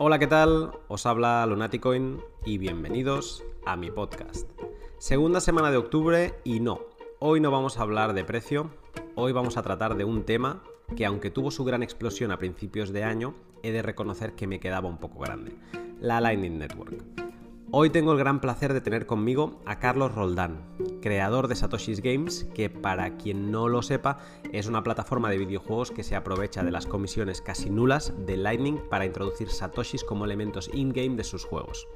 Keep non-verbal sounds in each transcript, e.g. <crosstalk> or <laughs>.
Hola, ¿qué tal? Os habla Lunaticoin y bienvenidos a mi podcast. Segunda semana de octubre y no, hoy no vamos a hablar de precio, hoy vamos a tratar de un tema que aunque tuvo su gran explosión a principios de año, he de reconocer que me quedaba un poco grande, la Lightning Network. Hoy tengo el gran placer de tener conmigo a Carlos Roldán, creador de Satoshi's Games, que para quien no lo sepa es una plataforma de videojuegos que se aprovecha de las comisiones casi nulas de Lightning para introducir Satoshis como elementos in-game de sus juegos.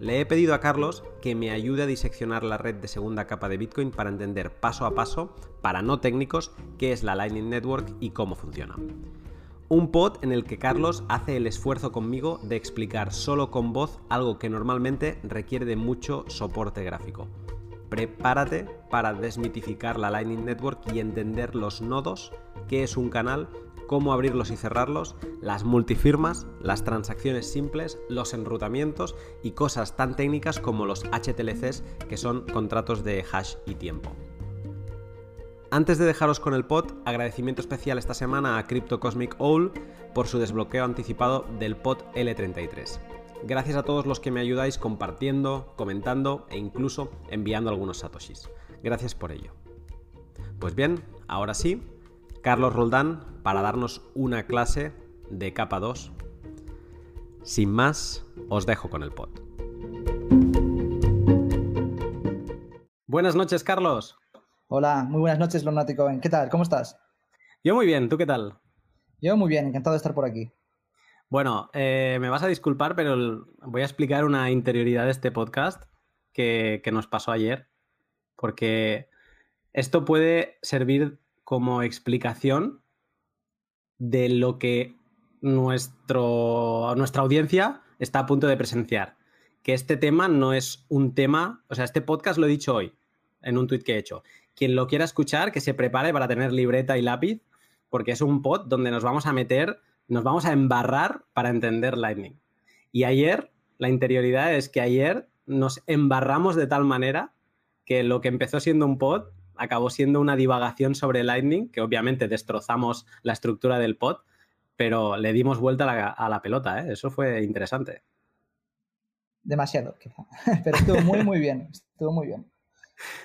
Le he pedido a Carlos que me ayude a diseccionar la red de segunda capa de Bitcoin para entender paso a paso, para no técnicos, qué es la Lightning Network y cómo funciona. Un pod en el que Carlos hace el esfuerzo conmigo de explicar solo con voz algo que normalmente requiere de mucho soporte gráfico. Prepárate para desmitificar la Lightning Network y entender los nodos, qué es un canal, cómo abrirlos y cerrarlos, las multifirmas, las transacciones simples, los enrutamientos y cosas tan técnicas como los HTLCs, que son contratos de hash y tiempo. Antes de dejaros con el pod, agradecimiento especial esta semana a Crypto Cosmic Owl por su desbloqueo anticipado del pod L33. Gracias a todos los que me ayudáis compartiendo, comentando e incluso enviando algunos satoshis. Gracias por ello. Pues bien, ahora sí, Carlos Roldán para darnos una clase de capa 2. Sin más, os dejo con el pod. Buenas noches, Carlos. Hola, muy buenas noches, Lunático. ¿Qué tal? ¿Cómo estás? Yo muy bien, ¿tú qué tal? Yo muy bien, encantado de estar por aquí. Bueno, eh, me vas a disculpar, pero voy a explicar una interioridad de este podcast que, nos pasó ayer, porque esto puede servir como explicación de lo que nuestro, nuestra audiencia está a punto de presenciar. Que este tema no es un tema, o sea, este podcast lo he dicho hoy en un tweet que he hecho quien lo quiera escuchar, que se prepare para tener libreta y lápiz, porque es un pod donde nos vamos a meter, nos vamos a embarrar para entender Lightning. Y ayer, la interioridad es que ayer nos embarramos de tal manera que lo que empezó siendo un pod acabó siendo una divagación sobre Lightning, que obviamente destrozamos la estructura del pod, pero le dimos vuelta a la, a la pelota, ¿eh? eso fue interesante. Demasiado, quizá. <laughs> Pero estuvo muy, muy bien. Estuvo muy bien.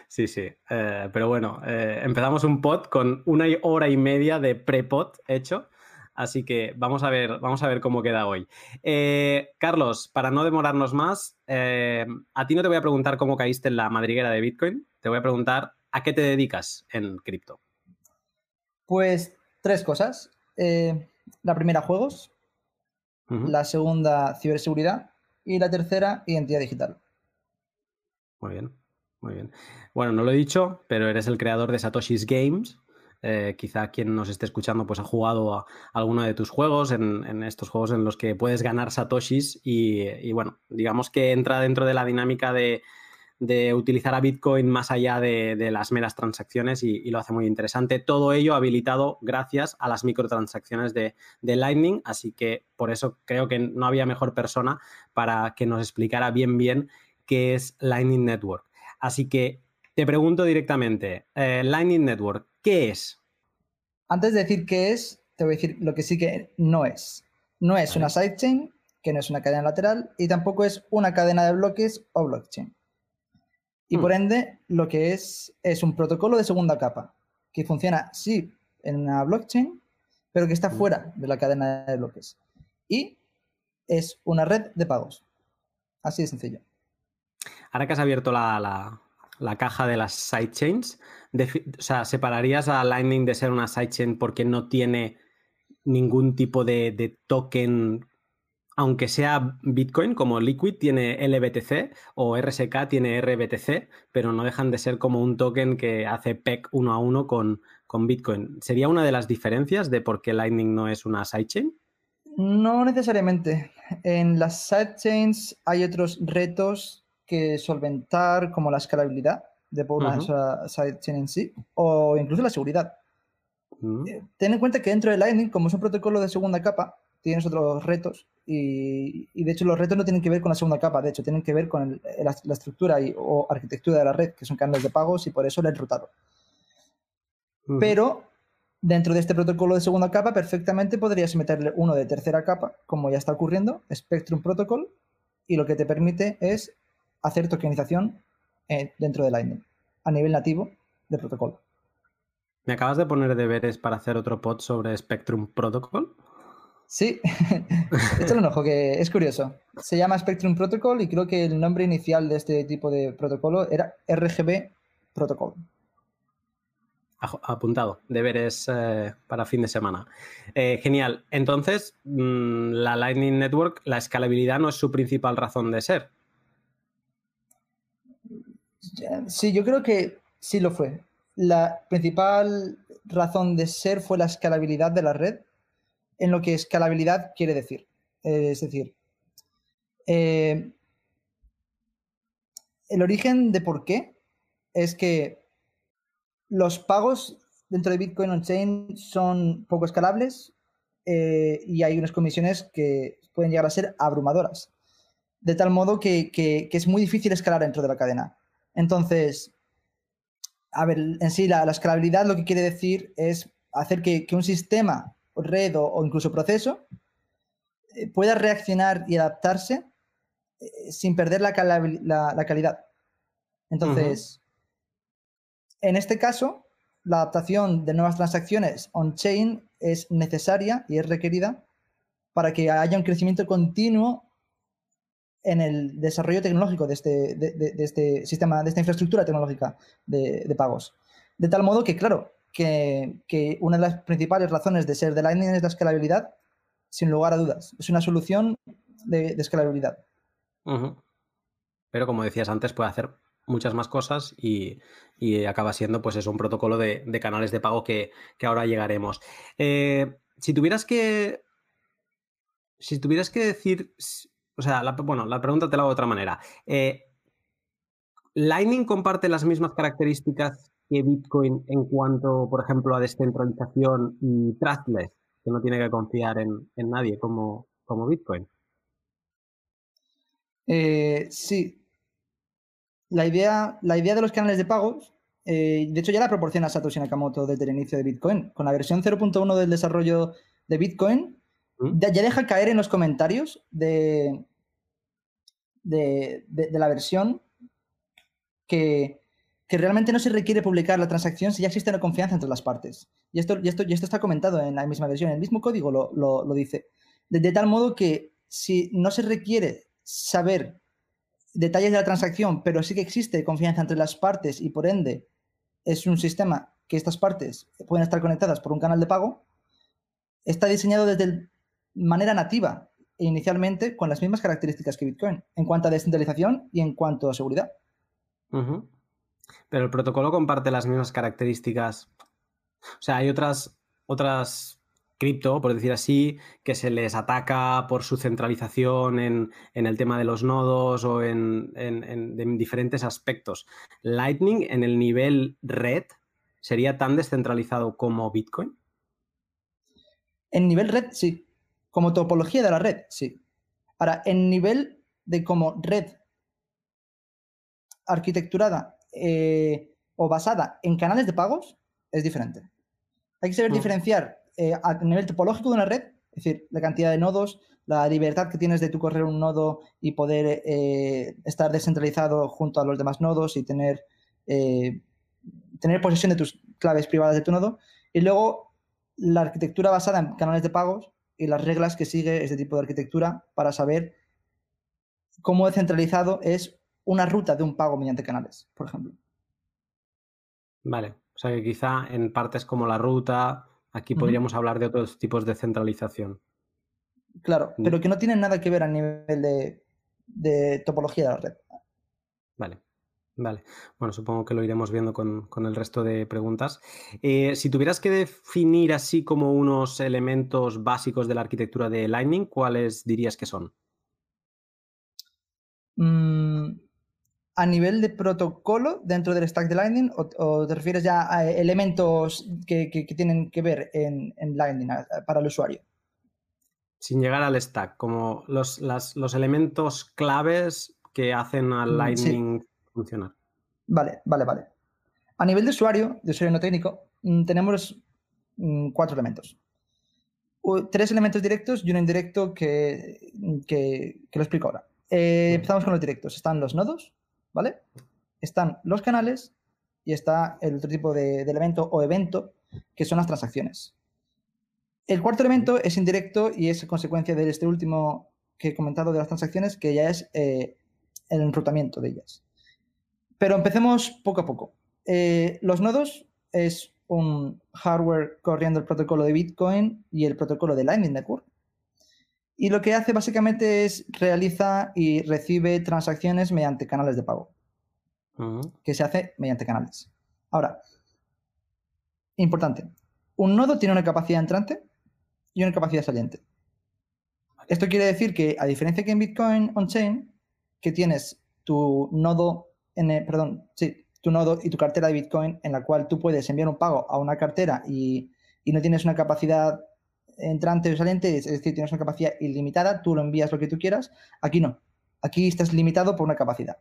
Sí, sí. Eh, pero bueno, eh, empezamos un pod con una hora y media de pre-pod hecho. Así que vamos a ver, vamos a ver cómo queda hoy. Eh, Carlos, para no demorarnos más, a ti no te voy a preguntar cómo caíste en la madriguera de Bitcoin, te voy a preguntar a qué te dedicas en cripto. Pues tres cosas. la primera, juegos. La segunda, ciberseguridad. Y la tercera, identidad digital. Muy bien. Muy bien. Bueno, no lo he dicho, pero eres el creador de Satoshi's Games. Eh, quizá quien nos esté escuchando pues ha jugado a alguno de tus juegos, en, estos juegos en los que puedes ganar Satoshis y, bueno, digamos que entra dentro de la dinámica de, utilizar a Bitcoin más allá de, las meras transacciones y, lo hace muy interesante. Todo ello habilitado gracias a las microtransacciones de, Lightning, así que por eso creo que no había mejor persona para que nos explicara bien bien qué es Lightning Network. Así que te pregunto directamente, eh, Lightning Network, ¿qué es? Antes de decir qué es, te voy a decir lo que sí que no es. No es una sidechain, que no es una cadena lateral, y tampoco es una cadena de bloques o blockchain. Y por hmm. ende, lo que es es un protocolo de segunda capa, que funciona, sí, en una blockchain, pero que está hmm. fuera de la cadena de bloques. Y es una red de pagos. Así de sencillo. Ahora que has abierto la, caja de las sidechains, o sea, ¿separarías a Lightning de ser una sidechain porque no tiene ningún tipo de, token, aunque sea Bitcoin, como Liquid tiene LBTC o RSK tiene RBTC, pero no dejan de ser como un token que hace PEC uno a uno con, con Bitcoin? ¿Sería una de las diferencias de por qué Lightning no es una sidechain? No necesariamente. En las sidechains hay otros retos que solventar como la escalabilidad de una sidechain en sí o incluso la seguridad. Eh, ten en cuenta que dentro de Lightning, como es un protocolo de segunda capa, tienes otros retos y, de hecho los retos no tienen que ver con la segunda capa, de hecho tienen que ver con la, estructura y, o arquitectura de la red, que son canales de pagos y por eso el enrutado. Pero Dentro de este protocolo de segunda capa, perfectamente podrías meterle uno de tercera capa, como ya está ocurriendo, Spectrum Protocol, y lo que te permite es hacer tokenización eh, dentro de Lightning, a nivel nativo de protocolo. ¿Me acabas de poner deberes para hacer otro pod sobre Spectrum Protocol? Sí, <laughs> échale un ojo, que es curioso. Se llama Spectrum Protocol y creo que el nombre inicial de este tipo de protocolo era RGB Protocol. Apuntado, deberes eh, para fin de semana. Eh, genial. Entonces, mm, la Lightning Network, la escalabilidad no es su principal razón de ser. Sí, yo creo que sí lo fue. La principal razón de ser fue la escalabilidad de la red, en lo que escalabilidad quiere decir. Eh, es decir, el origen de por qué es que los pagos dentro de Bitcoin on-chain son poco escalables eh, y hay unas comisiones que pueden llegar a ser abrumadoras. De tal modo que, es muy difícil escalar dentro de la cadena. Entonces, a ver, en sí la, escalabilidad lo que quiere decir es hacer que, un sistema, red o, incluso proceso eh, pueda reaccionar y adaptarse eh, sin perder la, calidad. Entonces, en este caso, la adaptación de nuevas transacciones on-chain es necesaria y es requerida para que haya un crecimiento continuo en el desarrollo tecnológico de este, de, este sistema, de esta infraestructura tecnológica de, pagos. De tal modo que, claro, que, una de las principales razones de ser de Lightning es la escalabilidad, sin lugar a dudas. Es una solución de, escalabilidad. Pero como decías antes, puede hacer muchas más cosas y, acaba siendo pues es un protocolo de, canales de pago que, ahora llegaremos. Eh, si tuvieras que. Si tuvieras que decir. O sea, bueno, la pregunta te la hago de otra manera. Eh, ¿Lightning comparte las mismas características que Bitcoin en cuanto, por ejemplo, a descentralización y trustless, que no tiene que confiar en, nadie como, como Bitcoin? Eh, sí, la idea, la idea de los canales de pagos, eh, de hecho ya la proporciona Satoshi Nakamoto desde el inicio de Bitcoin. Con la versión 0.1 del desarrollo de Bitcoin, Ya, deja caer en los comentarios de, de, la versión que, realmente no se requiere publicar la transacción si ya existe una confianza entre las partes. Y esto, y esto, y esto está comentado en la misma versión, el mismo código lo, lo, dice. de, tal modo que si no se requiere saber detalles de la transacción, pero sí que existe confianza entre las partes y por ende es un sistema que estas partes pueden estar conectadas por un canal de pago, está diseñado desde manera nativa inicialmente con las mismas características que Bitcoin en cuanto a descentralización y en cuanto a seguridad. Pero el protocolo comparte las mismas características. O sea, hay otras, otras cripto, por decir así, que se les ataca por su centralización en, el tema de los nodos o en, diferentes aspectos. Lightning en el nivel red sería tan descentralizado como Bitcoin? En nivel red, sí. Como topología de la red, sí. Ahora, en nivel de como red arquitecturada eh, o basada en canales de pagos, es diferente. Hay que saber diferenciar eh, a nivel topológico de una red, es decir, la cantidad de nodos, la libertad que tienes de tu correr un nodo y poder eh, estar descentralizado junto a los demás nodos y tener, tener posesión de tus claves privadas de tu nodo. Y luego la arquitectura basada en canales de pagos y las reglas que sigue este tipo de arquitectura para saber cómo descentralizado es una ruta de un pago mediante canales, por ejemplo. Vale, o sea que quizá en partes como la ruta, Aquí podríamos hablar de otros tipos de centralización. Claro, mm. pero que no tienen nada que ver a nivel de, topología de la red. Vale. Vale, bueno, supongo que lo iremos viendo con, el resto de preguntas. Eh, si tuvieras que definir así como unos elementos básicos de la arquitectura de Lightning, ¿cuáles dirías que son? Mm, a nivel de protocolo dentro del stack de Lightning o, te refieres ya a elementos que, tienen que ver en, Lightning para el usuario? Sin llegar al stack, como los, elementos claves que hacen al mm, Lightning funcionar. Vale, vale, vale. A nivel de usuario, de usuario no técnico, mm, tenemos mm, cuatro elementos. Tres elementos directos y uno indirecto que, que, lo explico ahora. Eh, empezamos con los directos. Están los nodos, ¿vale? Están los canales y está el otro tipo de, elemento o evento que son las transacciones. El cuarto elemento es indirecto y es consecuencia de este último que he comentado de las transacciones, que ya es eh, el enrutamiento de ellas. Pero empecemos poco a poco. Eh, los nodos es un hardware corriendo el protocolo de Bitcoin y el protocolo de Lightning Network. Y lo que hace básicamente es realiza y recibe transacciones mediante canales de pago, que se hace mediante canales. Ahora, importante, un nodo tiene una capacidad entrante y una capacidad saliente. Esto quiere decir que, a diferencia que en Bitcoin on-chain, que tienes tu nodo, en perdón, sí, tu nodo y tu cartera de Bitcoin en la cual tú puedes enviar un pago a una cartera y, no tienes una capacidad entrante o saliente, es decir, tienes una capacidad ilimitada, tú lo envías lo que tú quieras. Aquí no. Aquí estás limitado por una capacidad.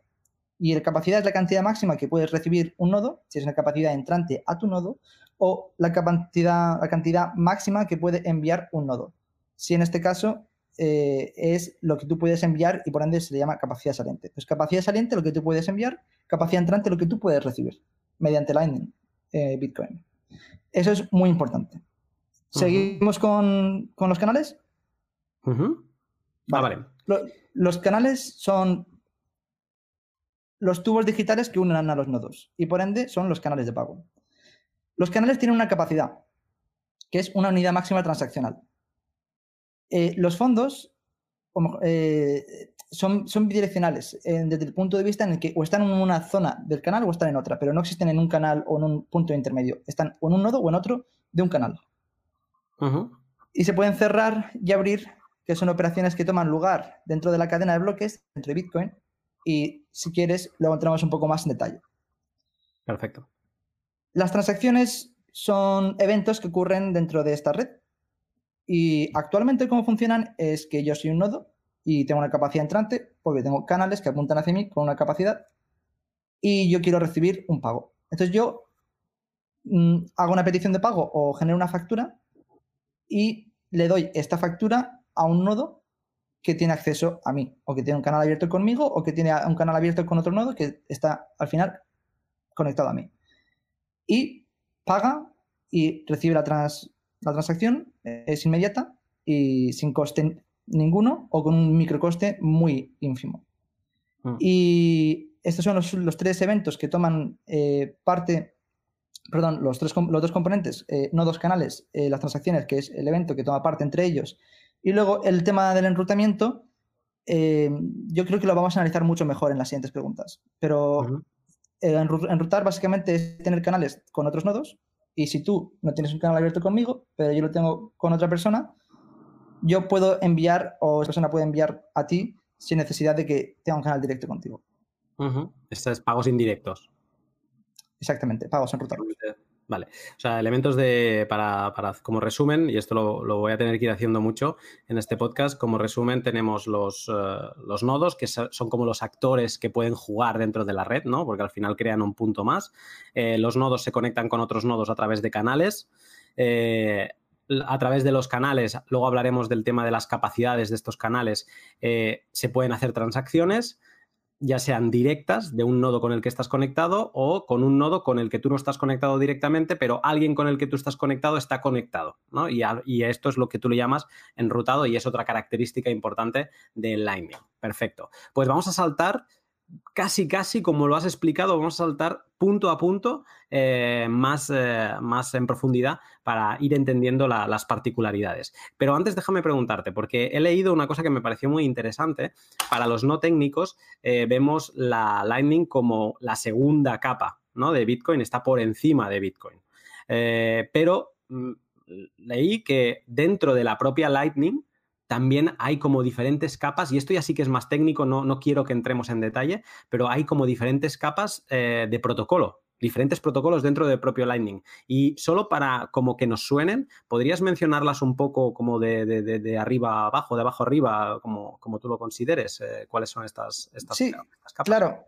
Y la capacidad es la cantidad máxima que puedes recibir un nodo, si es una capacidad entrante a tu nodo, o la cantidad, la cantidad máxima que puede enviar un nodo. Si en este caso eh, es lo que tú puedes enviar y por ende se le llama capacidad saliente. Entonces, capacidad saliente, lo que tú puedes enviar, capacidad entrante, lo que tú puedes recibir mediante Lightning eh, Bitcoin. Eso es muy importante. ¿Seguimos con, los canales? vale. Ah, los canales son los tubos digitales que unen a los nodos y por ende son los canales de pago. Los canales tienen una capacidad, que es una unidad máxima transaccional. Eh, los fondos eh, son, son, bidireccionales desde el punto de vista en el que o están en una zona del canal o están en otra, pero no existen en un canal o en un punto intermedio. Están o en un nodo o en otro de un canal. Y se pueden cerrar y abrir, que son operaciones que toman lugar dentro de la cadena de bloques entre Bitcoin. Y si quieres, luego entramos un poco más en detalle. Perfecto. Las transacciones son eventos que ocurren dentro de esta red y actualmente cómo funcionan es que yo soy un nodo y tengo una capacidad entrante porque tengo canales que apuntan hacia mí con una capacidad y yo quiero recibir un pago. Entonces yo mm, hago una petición de pago o genero una factura y le doy esta factura a un nodo que tiene acceso a mí o que tiene un canal abierto conmigo o que tiene un canal abierto con otro nodo que está al final conectado a mí. Y paga y recibe la, trans, la transacción es inmediata y sin coste ninguno o con un microcoste muy ínfimo. Mm. Y estos son los, tres eventos que toman eh, parte, perdón, los, tres, los dos componentes, eh, no dos canales, eh, las transacciones, que es el evento que toma parte entre ellos, y luego el tema del enrutamiento, yo creo que lo vamos a analizar mucho mejor en las siguientes preguntas. Pero enrutar básicamente es tener canales con otros nodos y si tú no tienes un canal abierto conmigo, pero yo lo tengo con otra persona, yo puedo enviar o esa persona puede enviar a ti sin necesidad de que tenga un canal directo contigo. Estos es pagos indirectos. Exactamente, pagos enrutados. Vale. O sea, elementos de. Para, como resumen, y esto lo, voy a tener que ir haciendo mucho en este podcast. Como resumen, tenemos los, eh, los, nodos, que son como los actores que pueden jugar dentro de la red, ¿no? Porque al final crean un punto más. Eh, los nodos se conectan con otros nodos a través de canales. Eh, a través de los canales, luego hablaremos del tema de las capacidades de estos canales, se pueden hacer transacciones ya sean directas de un nodo con el que estás conectado o con un nodo con el que tú no estás conectado directamente, pero alguien con el que tú estás conectado está conectado, ¿no? Y, y esto es lo que tú le llamas enrutado y es otra característica importante del Lightning. Perfecto. Pues vamos a saltar casi, casi, como lo has explicado, vamos a saltar punto a punto eh, más, eh, más en profundidad para ir entendiendo las particularidades. Pero antes déjame preguntarte, porque he leído una cosa que me pareció muy interesante. Para los no técnicos, eh, vemos la Lightning como la segunda capa ¿no? de Bitcoin, está por encima de Bitcoin. pero mm, leí que dentro de la propia Lightning, también hay como diferentes capas, y esto ya sí que es más técnico, no, no quiero que entremos en detalle, pero hay como diferentes capas eh, de protocolo, diferentes protocolos dentro del propio Lightning. Y solo para como que nos suenen, ¿podrías mencionarlas un poco como de, arriba a abajo, de abajo arriba, como, como tú lo consideres? Eh, ¿Cuáles son estas, estas, sí, capas? Claro,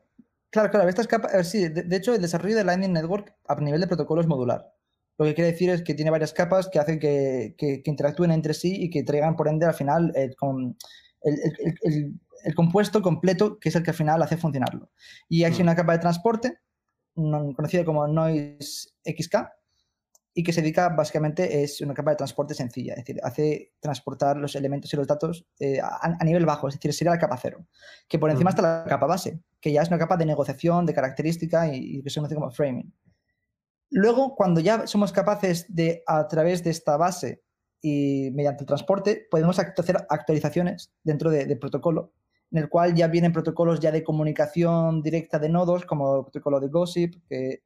claro, claro. Estas capas, sí, de, hecho, el desarrollo de Lightning Network a nivel de protocolo es modular. Lo que quiere decir es que tiene varias capas que hacen que, interactúen entre sí y que traigan, por ende, al final el, el, compuesto completo que es el que al final hace funcionarlo. Y hay mm. una capa de transporte, conocida como Noise XK, y que se dedica básicamente es una capa de transporte sencilla, es decir, hace transportar los elementos y los datos eh, a, nivel bajo, es decir, sería la capa cero, que por encima está la capa base, que ya es una capa de negociación, de característica y, que se conoce como framing. Luego, cuando ya somos capaces de, a través de esta base y mediante el transporte, podemos hacer actualizaciones dentro del protocolo, en el cual ya vienen protocolos ya de comunicación directa de nodos, como el protocolo de Gossip, que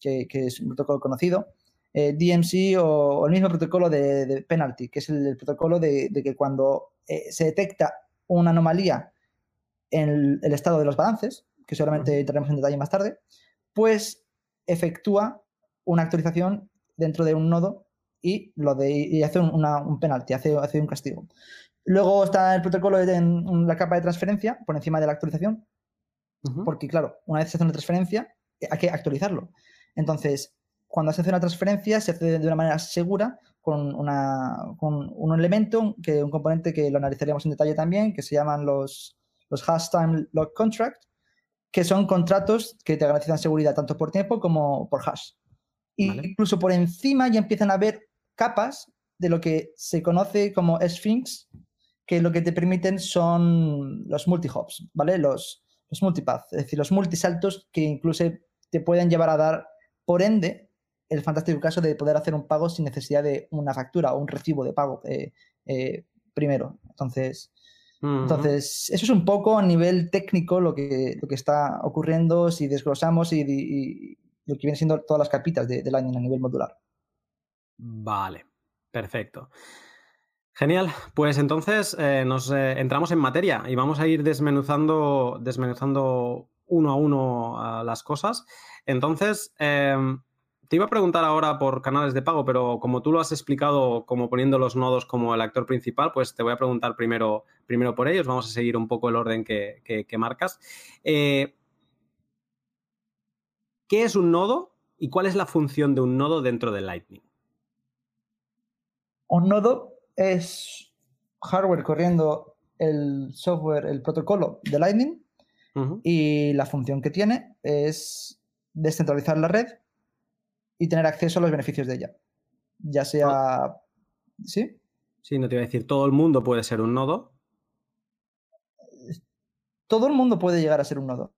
es un protocolo conocido, eh, DMC o, el mismo protocolo de, penalty, que es el, protocolo de, que cuando eh, se detecta una anomalía en el, estado de los balances, que seguramente entraremos en detalle más tarde, pues efectúa una actualización dentro de un nodo y, lo de, hace un, penalty, hace, hace, un castigo. Luego está el protocolo de la capa de transferencia por encima de la actualización, porque claro, una vez se hace una transferencia, hay que actualizarlo. Entonces, cuando se hace una transferencia se hace de una manera segura con, un elemento, que, un componente que lo analizaríamos en detalle también, que se llaman los, los Hash Time Lock Contract, que son contratos que te garantizan seguridad tanto por tiempo como por hash. Incluso por encima ya empiezan a haber capas de lo que se conoce como Sphinx, que lo que te permiten son los multi-hops, ¿vale? Los, los multipath, es decir, los multisaltos que incluso te pueden llevar a dar, por ende, el fantástico caso de poder hacer un pago sin necesidad de una factura o un recibo de pago eh, eh, primero. Entonces, entonces, eso es un poco a nivel técnico lo que, lo que está ocurriendo si desglosamos y, lo que vienen siendo todas las capitas de, del año a nivel modular. Vale, perfecto. Genial, pues entonces eh, nos entramos en materia y vamos a ir desmenuzando, desmenuzando uno a uno las cosas. Entonces, em, te iba a preguntar ahora por canales de pago, pero como tú lo has explicado como poniendo los nodos como el actor principal, pues te voy a preguntar primero, primero por ellos. Vamos a seguir un poco el orden que, marcas. ¿Qué es un nodo y cuál es la función de un nodo dentro de Lightning? Un nodo es hardware corriendo el software, el protocolo de Lightning y la función que tiene es descentralizar la red y tener acceso a los beneficios de ella. Ya sea... ¿Sí? Sí, no te iba a decir, todo el mundo puede ser un nodo. Todo el mundo puede llegar a ser un nodo.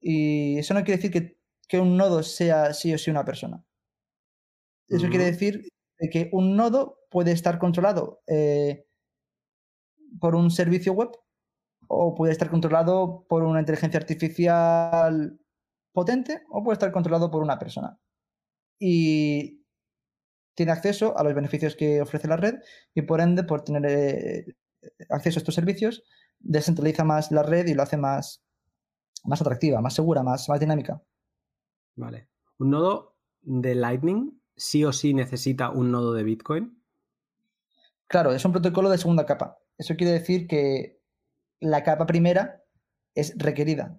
Y eso no quiere decir que, un nodo sea sí o sí una persona. Eso quiere decir que un nodo puede estar controlado eh, por un servicio web o puede estar controlado por una inteligencia artificial potente o puede estar controlado por una persona y tiene acceso a los beneficios que ofrece la red y por ende, por tener eh, acceso a estos servicios, descentraliza más la red y lo hace más, más atractiva, más segura, más, más dinámica. Vale. ¿Un nodo de Lightning sí o sí necesita un nodo de Bitcoin? Claro, es un protocolo de segunda capa. Eso quiere decir que la capa primera es requerida.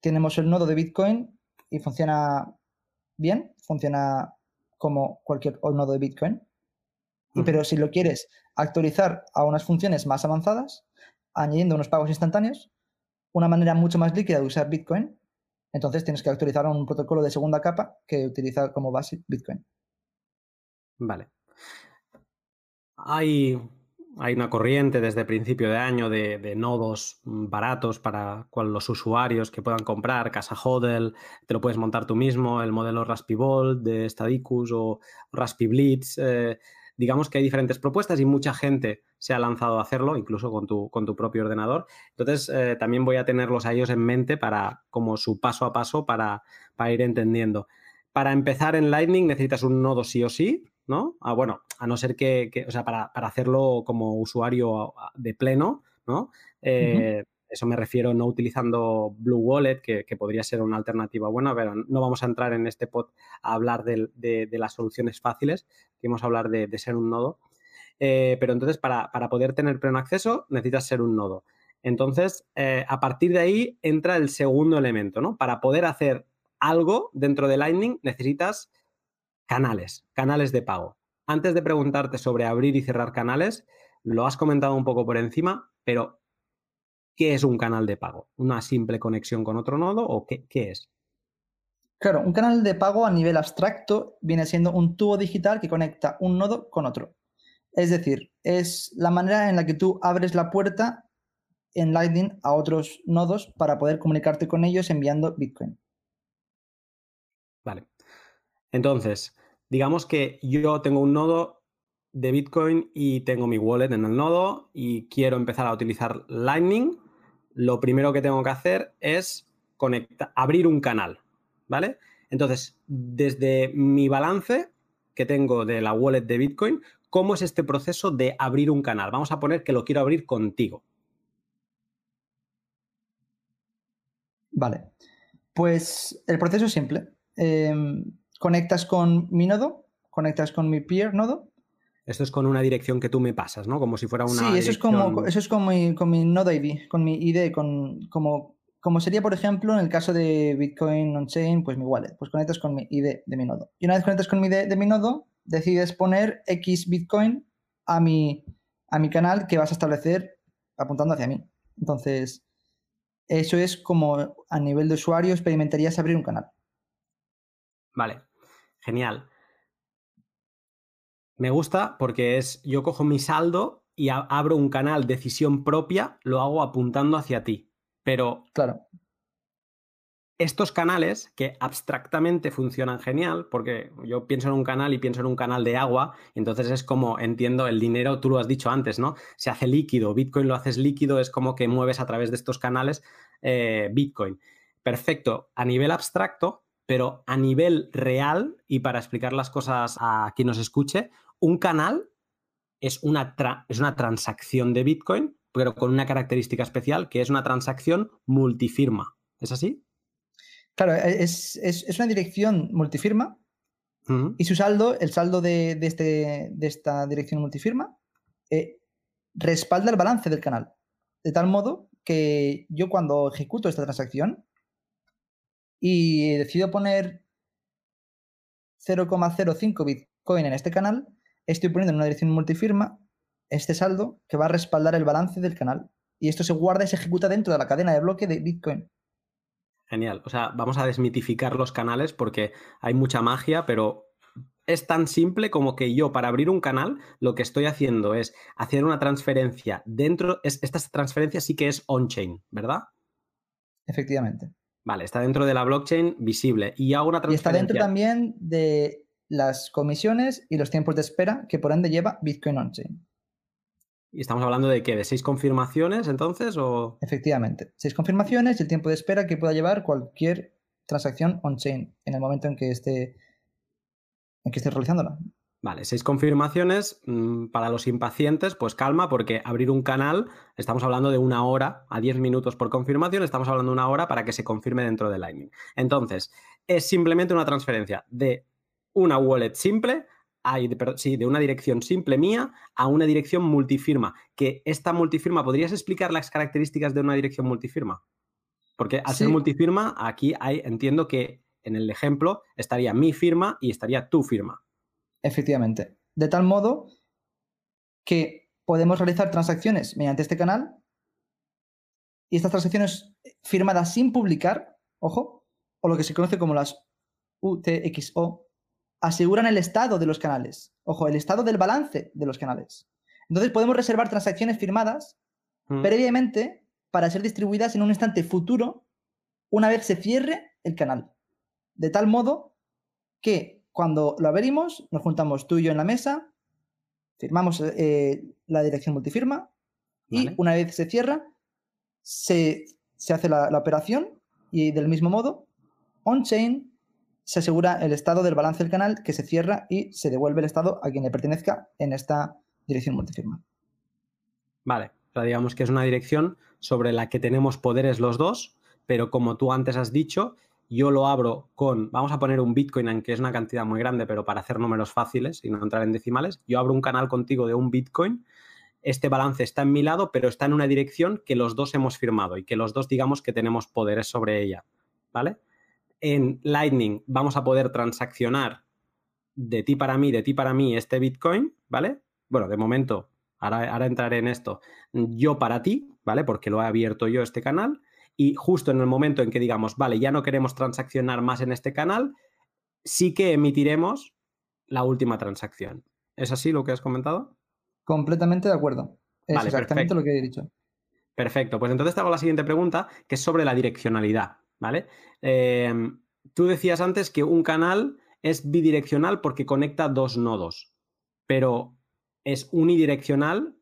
Tenemos el nodo de Bitcoin y funciona bien, funciona como cualquier nodo de Bitcoin. Pero si lo quieres actualizar a unas funciones más avanzadas, añadiendo unos pagos instantáneos, una manera mucho más líquida de usar Bitcoin, entonces tienes que actualizar un protocolo de segunda capa que utiliza como base Bitcoin. Vale. Hay hay una corriente desde principio de año de, nodos baratos para los usuarios que puedan comprar, Casa Hodel, te lo puedes montar tú mismo, el modelo Raspi Bolt de Stadicus o Raspi Blitz. Eh, digamos que hay diferentes propuestas y mucha gente se ha lanzado a hacerlo, incluso con tu, con tu propio ordenador. Entonces, eh, también voy a tenerlos a ellos en mente para, como su paso a paso, para, para ir entendiendo. Para empezar en Lightning necesitas un nodo sí o sí, ¿no? Ah, bueno, a no ser que, o sea, para, hacerlo como usuario de pleno, ¿no? Eh, eso me refiero no utilizando Blue Wallet, que, podría ser una alternativa buena, pero no vamos a entrar en este pod a hablar de, las soluciones fáciles, queremos hablar de, ser un nodo. Eh, pero entonces, para, poder tener pleno acceso, necesitas ser un nodo. Entonces, eh, a partir de ahí entra el segundo elemento, ¿no? Para poder hacer algo dentro de Lightning necesitas canales, canales de pago. Antes de preguntarte sobre abrir y cerrar canales, lo has comentado un poco por encima, pero ¿qué es un canal de pago? ¿Una simple conexión con otro nodo o qué, qué es? Claro, un canal de pago a nivel abstracto viene siendo un tubo digital que conecta un nodo con otro. Es decir, es la manera en la que tú abres la puerta en Lightning a otros nodos para poder comunicarte con ellos enviando Bitcoin. Vale. Entonces, digamos que yo tengo un nodo de Bitcoin y tengo mi wallet en el nodo y quiero empezar a utilizar Lightning. Lo primero que tengo que hacer es abrir un canal, ¿vale? Entonces, desde mi balance que tengo de la wallet de Bitcoin, ¿cómo es este proceso de abrir un canal? Vamos a poner que lo quiero abrir contigo. Vale. Pues el proceso es simple. Em, conectas con mi nodo, conectas con mi peer nodo. Esto es con una dirección que tú me pasas, ¿no? Como si fuera una. Sí, eso es como eso es con mi, con mi nodo ID, con mi ID, con, como, como sería, por ejemplo, en el caso de Bitcoin on-chain, pues mi wallet. Pues conectas con mi ID de mi nodo. Y una vez conectas con mi ID de mi nodo, decides poner X Bitcoin a mi, a mi canal que vas a establecer apuntando hacia mí. Entonces, eso es como a nivel de usuario experimentarías abrir un canal. Vale, genial. Me gusta porque es, yo cojo mi saldo y abro un canal decisión propia, lo hago apuntando hacia ti. Pero claro estos canales que abstractamente funcionan genial, porque yo pienso en un canal y pienso en un canal de agua, entonces es como, entiendo, el dinero, tú lo has dicho antes, ¿no? Se hace líquido, Bitcoin lo haces líquido, es como que mueves a través de estos canales eh, Bitcoin. Perfecto, a nivel abstracto, pero a nivel real, y para explicar las cosas a quien nos escuche, un canal es una, es una transacción de Bitcoin, pero con una característica especial, que es una transacción multifirma. ¿Es así? Claro, e, es, una dirección multifirma y su saldo, el saldo de, este, de esta dirección multifirma, eh, respalda el balance del canal. De tal modo que yo cuando ejecuto esta transacción y decido poner 0,05 Bitcoin en este canal, estoy poniendo en una dirección multifirma este saldo que va a respaldar el balance del canal. Y esto se guarda y se ejecuta dentro de la cadena de bloque de Bitcoin. Genial. O sea, vamos a desmitificar los canales porque hay mucha magia, pero es tan simple como que yo para abrir un canal lo que estoy haciendo es hacer una transferencia dentro, esta transferencia sí que es on-chain, ¿verdad? Efectivamente. Vale, está dentro de la blockchain visible y hago una transferencia. Y está dentro también de las comisiones y los tiempos de espera que por ende lleva Bitcoin on-chain. ¿Y estamos hablando de qué? ¿De seis confirmaciones entonces? O... Efectivamente, seis confirmaciones y el tiempo de espera que pueda llevar cualquier transacción on-chain en el momento en que esté, en que esté realizándola. Vale, seis confirmaciones. Mm, para los impacientes, pues calma, porque abrir un canal, estamos hablando de una hora a diez minutos por confirmación, estamos hablando de una hora para que se confirme dentro de Lightning. Entonces, es simplemente una transferencia de una wallet simple sí, de una dirección simple mía a una dirección multifirma. Que esta multifirma, ¿podrías explicar las características de una dirección multifirma? Porque al ser multifirma, aquí hay, entiendo que en el ejemplo estaría mi firma y estaría tu firma. Efectivamente. De tal modo que podemos realizar transacciones mediante este canal y estas transacciones firmadas sin publicar, ojo, o lo que se conoce como las UTXO, aseguran el estado de los canales. Ojo, el estado del balance de los canales. Entonces podemos reservar transacciones firmadas mm. previamente para ser distribuidas en un instante futuro una vez se cierre el canal. De tal modo que cuando lo abrimos, nos juntamos tú y yo en la mesa, firmamos eh, la dirección multifirma y una vez se cierra, se, hace la, la operación y del mismo modo, on-chain se asegura el estado del balance del canal que se cierra y se devuelve el estado a quien le pertenezca en esta dirección multifirma. Vale, o digamos que es una dirección sobre la que tenemos poderes los dos, pero como tú antes has dicho, yo lo abro con, vamos a poner un Bitcoin, aunque es una cantidad muy grande, pero para hacer números fáciles y no entrar en decimales, yo abro un canal contigo de un Bitcoin, este balance está en mi lado, pero está en una dirección que los dos hemos firmado y que los dos digamos que tenemos poderes sobre ella, ¿vale? en Lightning vamos a poder transaccionar de ti para mí, de ti para mí este Bitcoin, ¿vale? Bueno, de momento, ahora, ahora entraré en esto, yo para ti, ¿vale? Porque lo he abierto yo este canal y justo en el momento en que digamos, vale, ya no queremos transaccionar más en este canal, sí que emitiremos la última transacción. ¿Es así lo que has comentado? Completamente de acuerdo. Es exactamente lo que he dicho. Perfecto. Pues entonces te hago la siguiente pregunta, que es sobre la direccionalidad, ¿vale? Eh, tú decías antes que un canal es bidireccional porque conecta dos nodos, pero es unidireccional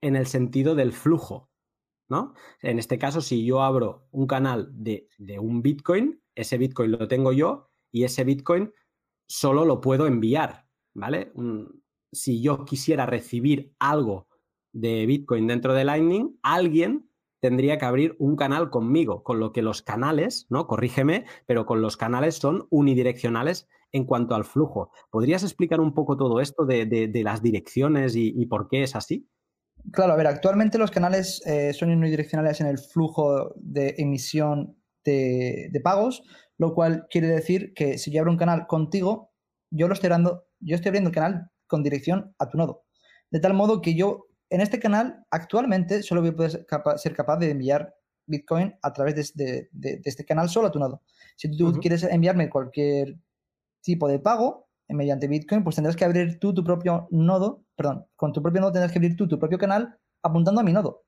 en el sentido del flujo, En este caso, si yo abro un canal de, de un Bitcoin, ese Bitcoin lo tengo yo y ese Bitcoin solo lo puedo enviar, ¿vale? si yo quisiera recibir algo de Bitcoin dentro de Lightning, alguien tendría que abrir un canal conmigo, con lo que los canales, ¿no? Corrígeme, pero con los canales son unidireccionales en cuanto al flujo. ¿Podrías explicar un poco todo esto de, las direcciones y, por qué es así? Claro, a ver, actualmente los canales eh, son unidireccionales en el flujo de emisión de, de, pagos, lo cual quiere decir que si yo abro un canal contigo, yo lo estoy dando, yo estoy abriendo el canal con dirección a tu nodo. De tal modo que yo en este canal actualmente solo voy a poder ser capaz de enviar Bitcoin a través de, este canal solo a tu nodo. Si tú quieres enviarme cualquier tipo de pago mediante Bitcoin, pues tendrás que abrir tú tu propio nodo, perdón, con tu propio nodo tendrás que abrir tú tu propio canal apuntando a mi nodo.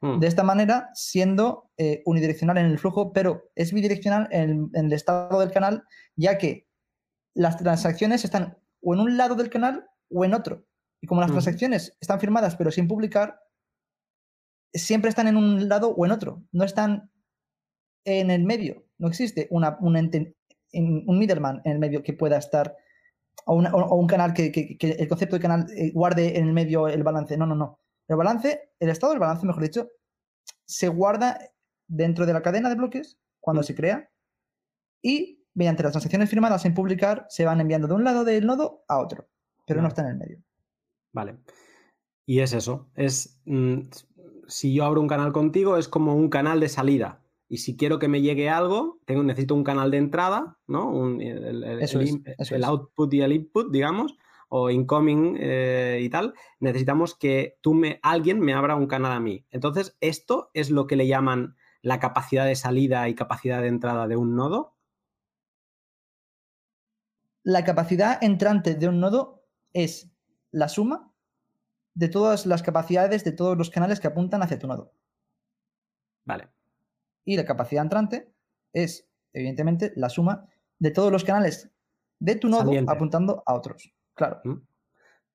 Hmm. De esta manera, siendo eh, unidireccional en el flujo, pero es bidireccional en el estado del canal, ya que las transacciones están o en un lado del canal o en otro. Y como las transacciones están firmadas pero sin publicar, siempre están en un lado o en otro. No están en el medio. No existe una, un middleman en el medio que pueda estar, o, un canal que, el concepto de canal eh, guarde en el medio el balance. No, no, no. El balance, el estado del balance, mejor dicho, se guarda dentro de la cadena de bloques cuando se crea y mediante las transacciones firmadas sin publicar se van enviando de un lado del nodo a otro pero no está en el medio. Vale. Y es eso. Es mm, si yo abro un canal contigo, es como un canal de salida. Y si quiero que me llegue algo, tengo, necesito un canal de entrada, ¿no? el, output y el input, digamos, o incoming eh, y tal. Necesitamos que tú me, alguien me abra un canal a mí. Entonces, esto es lo que le llaman la capacidad de salida y capacidad de entrada de un nodo. La capacidad entrante de un nodo es la suma de todas las capacidades de todos los canales que apuntan hacia tu nodo. Vale. Y la capacidad entrante es, evidentemente, la suma de todos los canales de tu nodo apuntando a otros. Claro. Mm.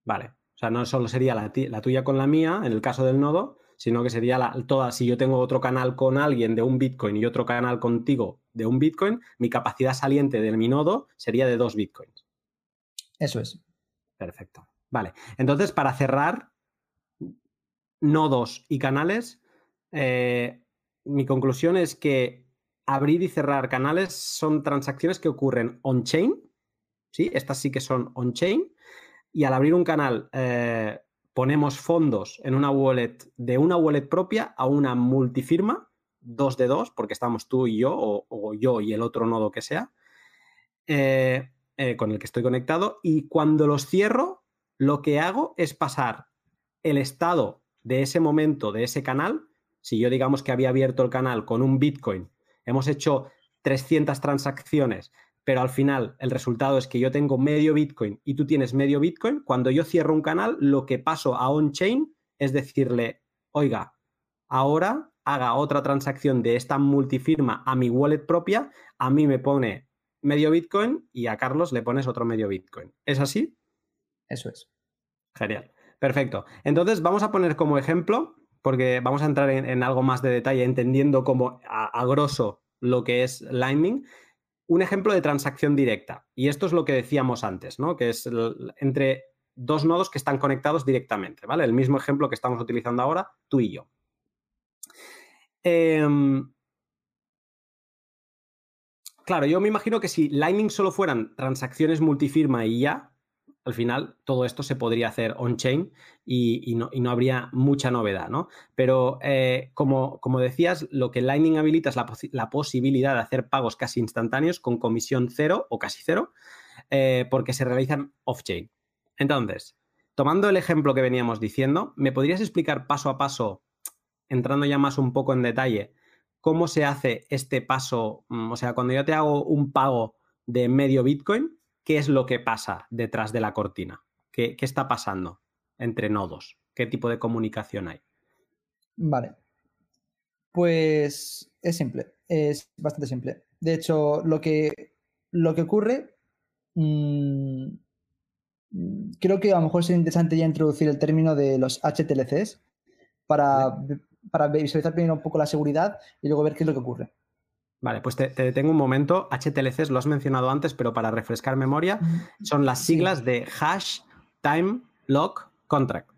Vale. O sea, no solo sería la, tuya con la mía, en el caso del nodo, sino que sería la, toda, si yo tengo otro canal con alguien de un Bitcoin y otro canal contigo de un Bitcoin, mi capacidad saliente de mi nodo sería de dos Bitcoins. Eso es. Perfecto. Vale. Entonces, para cerrar, nodos y canales, eh, mi conclusión es que abrir y cerrar canales son transacciones que ocurren on-chain. ¿sí? Estas sí que son on-chain. Y al abrir un canal, eh, ponemos fondos en una wallet de una wallet propia a una multifirma, dos de dos, porque estamos tú y yo, o, yo y el otro nodo que sea. Eh, eh, con el que estoy conectado y cuando los cierro, lo que hago es pasar el estado de ese momento, de ese canal. Si yo digamos que había abierto el canal con un Bitcoin, hemos hecho 300 transacciones, pero al final el resultado es que yo tengo medio Bitcoin y tú tienes medio Bitcoin, cuando yo cierro un canal, lo que paso a on-chain es decirle, oiga, ahora haga otra transacción de esta multifirma a mi wallet propia, a mí me pone medio Bitcoin y a Carlos le pones otro medio Bitcoin. ¿Es así? Eso es. Genial. Perfecto. Entonces vamos a poner como ejemplo, porque vamos a entrar en, algo más de detalle, entendiendo como a, grosso lo que es Lightning, un ejemplo de transacción directa. Y esto es lo que decíamos antes, ¿no? Que es entre dos nodos que están conectados directamente, ¿vale? El mismo ejemplo que estamos utilizando ahora, tú y yo. Eh, Claro, yo me imagino que si Lightning solo fueran transacciones multifirma y ya, al final todo esto se podría hacer on-chain y, no, habría mucha novedad, ¿no? Pero eh, como, decías, lo que Lightning habilita es la, posibilidad de hacer pagos casi instantáneos con comisión cero o casi cero. eh, porque se realizan off-chain. Entonces, tomando el ejemplo que veníamos diciendo, ¿me podrías explicar paso a paso, entrando ya más un poco en detalle, cómo se hace este paso? Mm, o sea, cuando yo te hago un pago de medio Bitcoin, ¿qué es lo que pasa detrás de la cortina? ¿Qué, qué está pasando entre nodos? ¿Qué tipo de comunicación hay? Vale. Pues es simple, es bastante simple. De hecho, lo que, lo que ocurre, mmm, creo que a lo mejor sería interesante ya introducir el término de los HTLCs para, para visualizar primero un poco la seguridad y luego ver qué es lo que ocurre. Vale, pues te, te, detengo un momento. HTLCs lo has mencionado antes, pero para refrescar memoria, son las siglas sí. de Hash Time Lock Contract.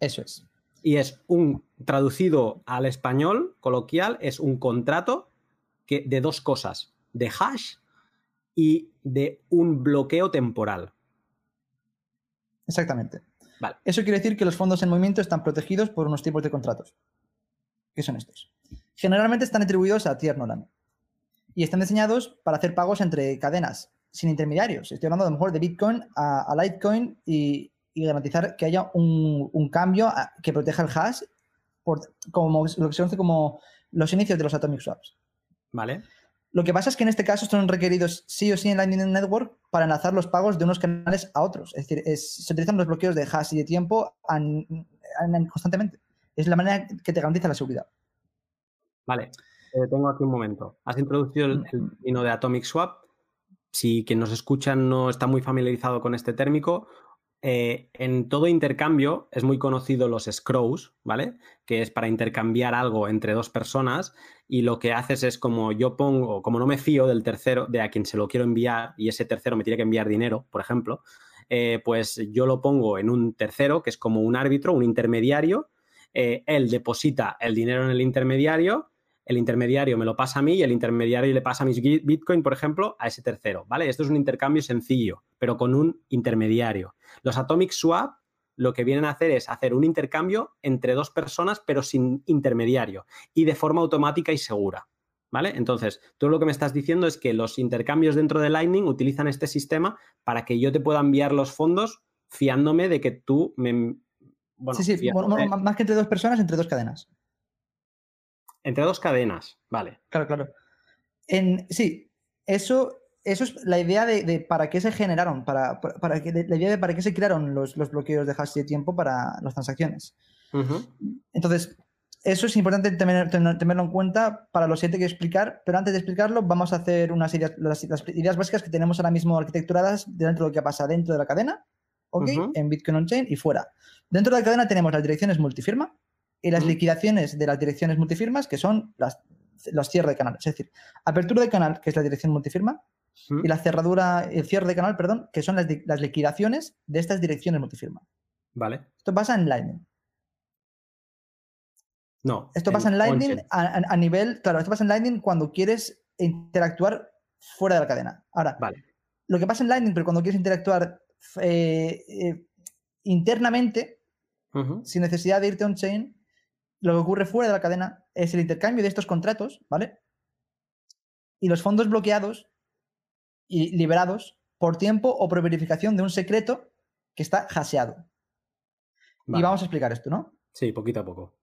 Eso es. Y es un, traducido al español coloquial, es un contrato que, de dos cosas, de hash y de un bloqueo temporal. Exactamente. Vale. Eso quiere decir que los fondos en movimiento están protegidos por unos tipos de contratos. ¿Qué son estos? Generalmente están atribuidos a Tier Nolan y están diseñados para hacer pagos entre cadenas sin intermediarios. Estoy hablando a lo mejor de Bitcoin a, a Litecoin y, y, garantizar que haya un, un cambio a, que proteja el hash por, como lo que se conoce como los inicios de los atomic swaps. Vale. Lo que pasa es que en este caso son requeridos sí o sí en Lightning Network para enlazar los pagos de unos canales a otros. Es decir, es, se utilizan los bloqueos de hash y de tiempo an, an, constantemente. Es la manera que te garantiza la seguridad. Vale, eh, tengo aquí un momento. Has introducido el, el término de Atomic Swap. Si quien nos escucha no está muy familiarizado con este térmico, eh, en todo intercambio es muy conocido los scrows, ¿vale? Que es para intercambiar algo entre dos personas y lo que haces es como yo pongo, como no me fío del tercero, de a quien se lo quiero enviar y ese tercero me tiene que enviar dinero, por ejemplo, eh, pues yo lo pongo en un tercero que es como un árbitro, un intermediario, eh, él deposita el dinero en el intermediario el intermediario me lo pasa a mí y el intermediario le pasa a mis Bitcoin, por ejemplo, a ese tercero, ¿vale? Esto es un intercambio sencillo, pero con un intermediario. Los Atomic Swap lo que vienen a hacer es hacer un intercambio entre dos personas, pero sin intermediario y de forma automática y segura, ¿vale? Entonces, tú lo que me estás diciendo es que los intercambios dentro de Lightning utilizan este sistema para que yo te pueda enviar los fondos fiándome de que tú me... Bueno, sí, sí, bueno, más que entre dos personas, entre dos cadenas. Entre dos cadenas, vale. Claro, claro. En, sí, eso, eso es la idea de, de para qué se generaron, para, para, para que, la idea de para qué se crearon los, los bloqueos de hash de tiempo para las transacciones. Uh -huh. Entonces, eso es importante tener, tener, tenerlo en cuenta para lo siguiente que explicar, pero antes de explicarlo vamos a hacer unas ideas, las, las ideas básicas que tenemos ahora mismo arquitecturadas dentro de lo que pasa dentro de la cadena, ¿ok? Uh -huh. En Bitcoin On-Chain y fuera. Dentro de la cadena tenemos las direcciones multifirma, y las liquidaciones de las direcciones multifirmas, que son las, los cierres de canal. Es decir, apertura de canal, que es la dirección multifirma, y la cerradura, el cierre de canal, perdón, que son las, las, liquidaciones de estas direcciones multifirma. Vale. Esto pasa en Lightning. No. Esto pasa en Lightning a, a, nivel, claro, esto pasa en Lightning cuando quieres interactuar fuera de la cadena. Ahora, vale. lo que pasa en Lightning, pero cuando quieres interactuar eh, eh, internamente, uh -huh. sin necesidad de irte on-chain, lo que ocurre fuera de la cadena es el intercambio de estos contratos, ¿vale? Y los fondos bloqueados y liberados por tiempo o por verificación de un secreto que está haseado. Vale. Y vamos a explicar esto, ¿no? Sí, poquito a poco.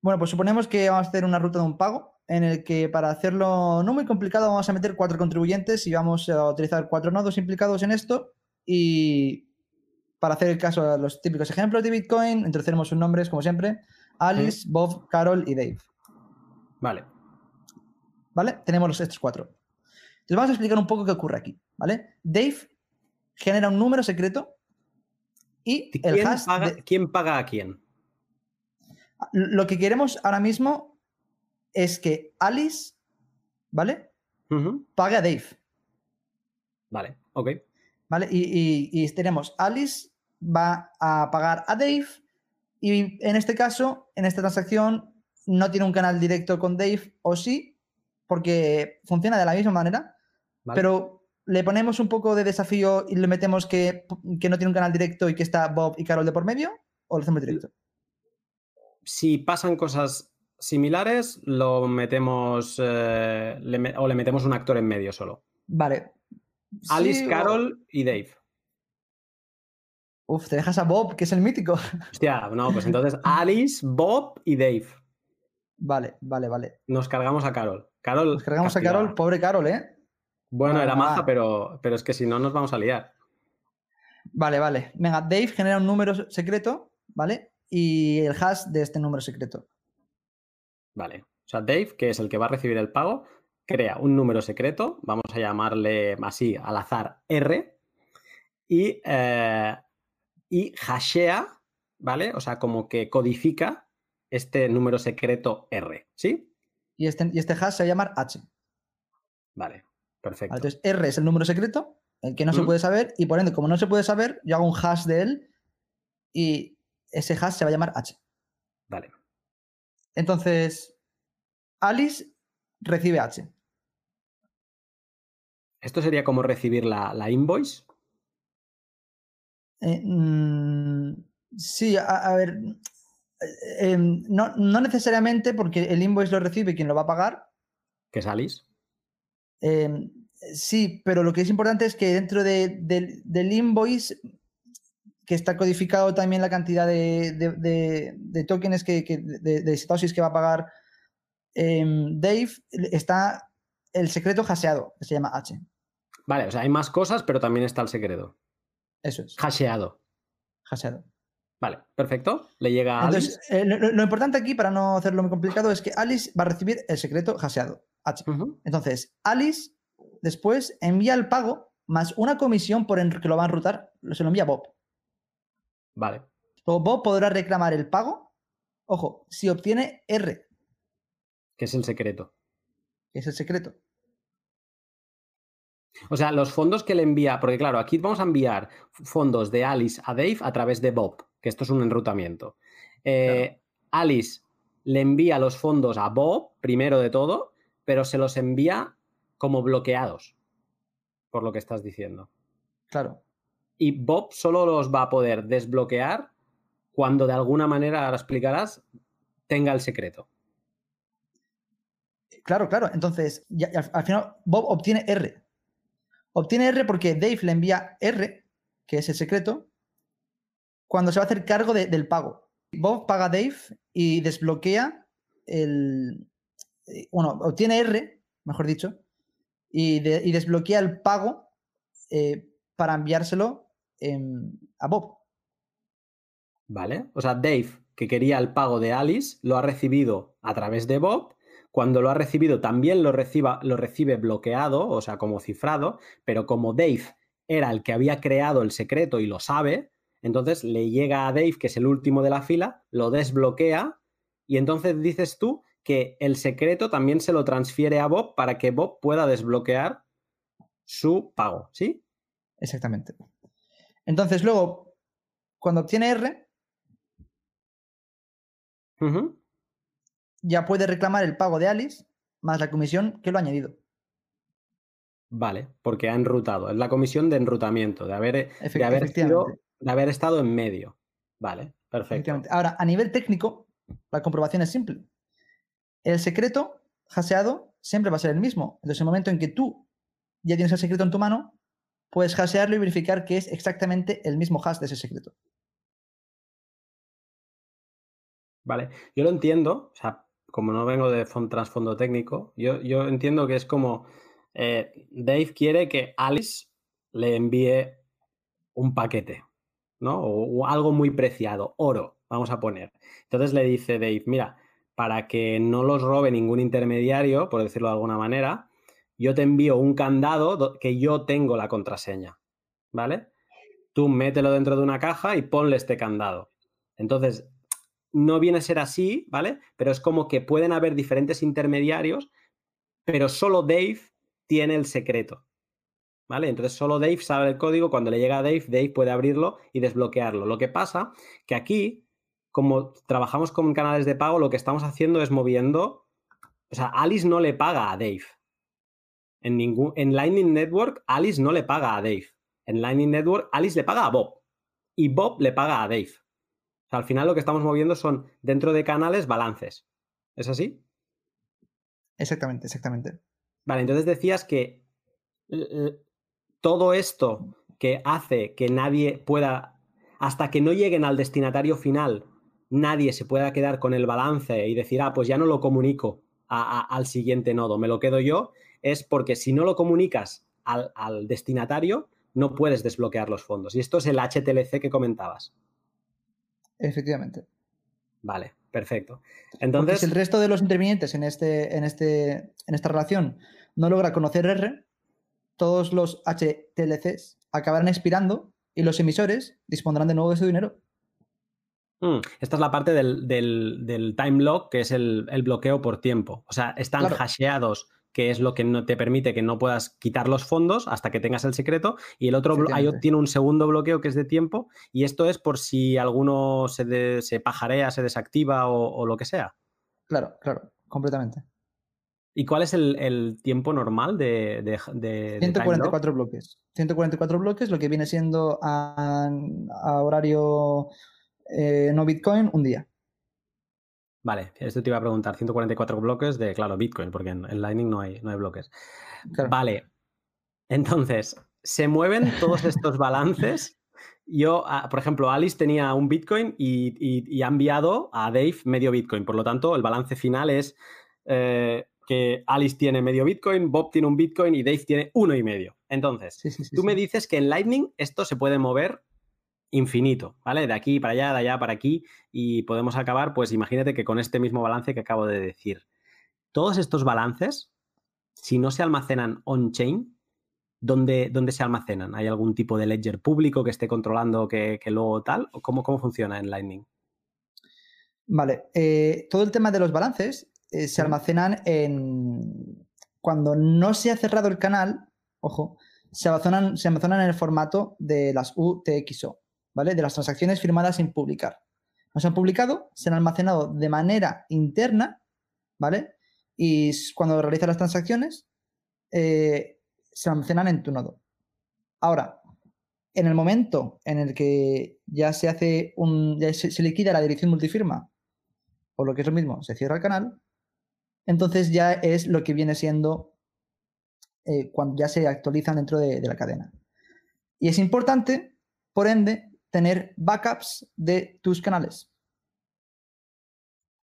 Bueno, pues suponemos que vamos a hacer una ruta de un pago en el que para hacerlo no muy complicado vamos a meter cuatro contribuyentes y vamos a utilizar cuatro nodos implicados en esto y para hacer el caso de los típicos ejemplos de Bitcoin, introduciremos sus nombres como siempre, Alice, ¿Sí? Bob, Carol y Dave. Vale. ¿Vale? Tenemos los, estos cuatro. Entonces vamos a explicar un poco qué ocurre aquí. ¿Vale? Dave genera un número secreto y ¿Quién el hash. Paga, de... ¿Quién paga a quién? Lo que queremos ahora mismo es que Alice, ¿vale? Uh -huh. Pague a Dave. Vale, ok. ¿Vale? Y, y, y tenemos Alice va a pagar a Dave y en este caso, en esta transacción, no tiene un canal directo con Dave, o sí, porque funciona de la misma manera, vale. pero le ponemos un poco de desafío y le metemos que, que, no tiene un canal directo y que está Bob y Carol de por medio, o lo hacemos directo. Si pasan cosas similares, lo metemos eh, le, o le metemos un actor en medio solo. Vale. Alice, Sí, o- Carol y Dave. Uf, te dejas a Bob, que es el mítico. <laughs> Hostia, no, pues entonces Alice, Bob y Dave. Vale, vale, vale. Nos cargamos a Carol. Carol. Nos cargamos a. Carol, pobre Carol, ¿eh? Bueno, era maja, pero, pero es que si no nos vamos a liar. Vale, vale. Venga, Dave genera un número secreto, ¿vale? Y el hash de este número secreto. Vale. O sea, Dave, que es el que va a recibir el pago, crea un número secreto, vamos a llamarle así al azar R, y, eh, y hashea, ¿vale? O sea, como que codifica este número secreto R, ¿sí? Y este, y este hash se va a llamar H. Vale, perfecto. Vale, entonces, R es el número secreto, el que no se Mm. puede saber, y por ende, como no se puede saber, yo hago un hash de él y ese hash se va a llamar H. Vale. Entonces, Alice recibe H. Esto sería como recibir la, la invoice. Eh, mm, sí, a, a ver. eh, em, no, no necesariamente porque el invoice lo recibe quien lo va a pagar. que es Alice. em, sí, pero lo que es importante es que dentro de- del- del invoice, que está codificado también la cantidad de, de- tokens que, que- de, satoshis que va a pagar em, Dave, está el secreto haseado, que se llama H. Vale, o sea, hay más cosas, pero también está el secreto. Eso es, Hasheado. haseado. Vale, perfecto. Le llega a Alice. Entonces, eh, lo, importante aquí, para no hacerlo muy complicado, es que Alice va a recibir el secreto haseado, H. Entonces, Alice después envía el pago más una comisión por en- que lo va a enrutar, se lo envía a Bob. Vale. Luego Bob podrá reclamar el pago, ojo, si obtiene R, Que es el secreto. que es el secreto. O sea, los fondos que le envía, porque claro, aquí vamos a enviar fondos de Alice a Dave a través de Bob, que esto es un enrutamiento. Eh, Alice le envía los fondos a Bob, primero de todo, pero se los envía como bloqueados, por lo que estás diciendo. Claro. Y Bob solo los va a poder desbloquear cuando de alguna manera, ahora explicarás, tenga el secreto. Claro, claro. Entonces, ya- al, al final Bob obtiene R. Obtiene R porque Dave le envía R, que es el secreto, cuando se va a hacer cargo de- del pago. Bob paga a Dave y desbloquea el. eh, Bueno, obtiene R, mejor dicho, y, y desbloquea el pago eh, para enviárselo em, a Bob. ¿Vale? O sea, Dave, que quería el pago de Alice, lo ha recibido a través de Bob. Cuando lo ha recibido, también lo, reciba, lo recibe bloqueado, o sea, como cifrado, pero como Dave era el que había creado el secreto y lo sabe, entonces le llega a Dave, que es el último de la fila, lo desbloquea y entonces dices tú que el secreto también se lo transfiere a Bob para que Bob pueda desbloquear su pago, ¿sí? Exactamente. Entonces, luego, cuando obtiene R. ya puede reclamar el pago de Alice más la comisión que lo ha añadido. Vale, porque ha enrutado. Es la comisión de enrutamiento, de haber, de haber, sido- efectivamente. de haber estado en medio. Vale, perfecto. Ahora, a nivel técnico, la comprobación es simple. El secreto haseado siempre va a ser el mismo. Entonces, en el momento en que tú ya tienes el secreto en tu mano, puedes hasearlo y verificar que es exactamente el mismo hash de ese secreto. Vale, yo lo entiendo, o sea, como no vengo de fon- trasfondo técnico, yo, yo entiendo que es como eh, Dave quiere que Alice le envíe un paquete, ¿no? O, o algo muy preciado, oro, vamos a poner. Entonces le dice Dave, mira, para que no los robe ningún intermediario, por decirlo de alguna manera, yo te envío un candado do- que yo tengo la contraseña, ¿vale? Tú mételo dentro de una caja y ponle este candado. Entonces, no viene a ser así, ¿vale? Pero es como que pueden haber diferentes intermediarios, pero solo Dave tiene el secreto. ¿Vale? Entonces solo Dave sabe el código, cuando le llega a Dave, Dave puede abrirlo y desbloquearlo. Lo que pasa que aquí, como trabajamos con canales de pago, lo que estamos haciendo es moviendo, o sea, Alice no le paga a Dave. En, ningún, en Lightning Network, Alice no le paga a Dave. En Lightning Network, Alice le paga a Bob. Y Bob le paga a Dave. O sea, al final lo que estamos moviendo son dentro de canales balances. ¿Es así? Exactamente, exactamente. Vale, entonces decías que todo esto que hace que nadie pueda, hasta que no lleguen al destinatario final, nadie se pueda quedar con el balance y decir, ah, pues ya no lo comunico al siguiente nodo, me lo quedo yo, es porque si no lo comunicas al, al destinatario, no puedes desbloquear los fondos. Y esto es el HTLC que comentabas. Efectivamente. Vale, perfecto. Entonces. si el resto de los intervinientes en, este, en, este, en esta relación no logra conocer R, todos los HTLCs acabarán expirando y los emisores dispondrán de nuevo de su dinero. Hmm, esta es la parte del, del, time lock, que es el, bloqueo por tiempo. O sea, están hasheados que es lo que no te permite que no puedas quitar los fondos hasta que tengas el secreto. Y el otro tiene un segundo bloqueo que es de tiempo. Y esto es por si alguno se, se pajarea, se desactiva o, lo que sea. Claro, claro, completamente. ¿Y cuál es el, tiempo normal de, de, 144 bloques. 144 bloques, lo que viene siendo a, horario eh, no Bitcoin, un día. Vale, esto te iba a preguntar, 144 bloques de, claro, Bitcoin, porque en, Lightning no hay, no hay bloques. Vale, entonces, se mueven todos estos <laughs> balances. Yo, ah, por ejemplo, Alice tenía un Bitcoin y, ha enviado a Dave medio Bitcoin. Por lo tanto, el balance final es eh, que Alice tiene medio Bitcoin, Bob tiene un Bitcoin y Dave tiene uno y medio. Entonces, tú me dices que en Lightning esto se puede mover infinito, ¿vale? De aquí para allá, de allá para aquí, y podemos acabar, pues imagínate que con este mismo balance que acabo de decir. Todos estos balances, si no se almacenan on-chain, ¿dónde, ¿dónde, se almacenan? ¿Hay algún tipo de ledger público que esté controlando que, luego tal? ¿Cómo, ¿Cómo funciona en Lightning? Vale, eh, todo el tema de los balances eh, se almacenan en... Cuando no se ha cerrado el canal, ojo, se almacenan, se almacenan en el formato de las UTXO. De las transacciones firmadas sin publicar. No se han publicado, se han almacenado de manera interna, ¿vale? Y cuando realizas las transacciones, eh, se almacenan en tu nodo. Ahora, en el momento en el que ya se hace un. Se, liquida la dirección multifirma, o lo que es lo mismo, se cierra el canal, entonces ya es lo que viene siendo eh, cuando ya se actualizan dentro de, de la cadena. Y es importante, por ende, tener backups de tus canales.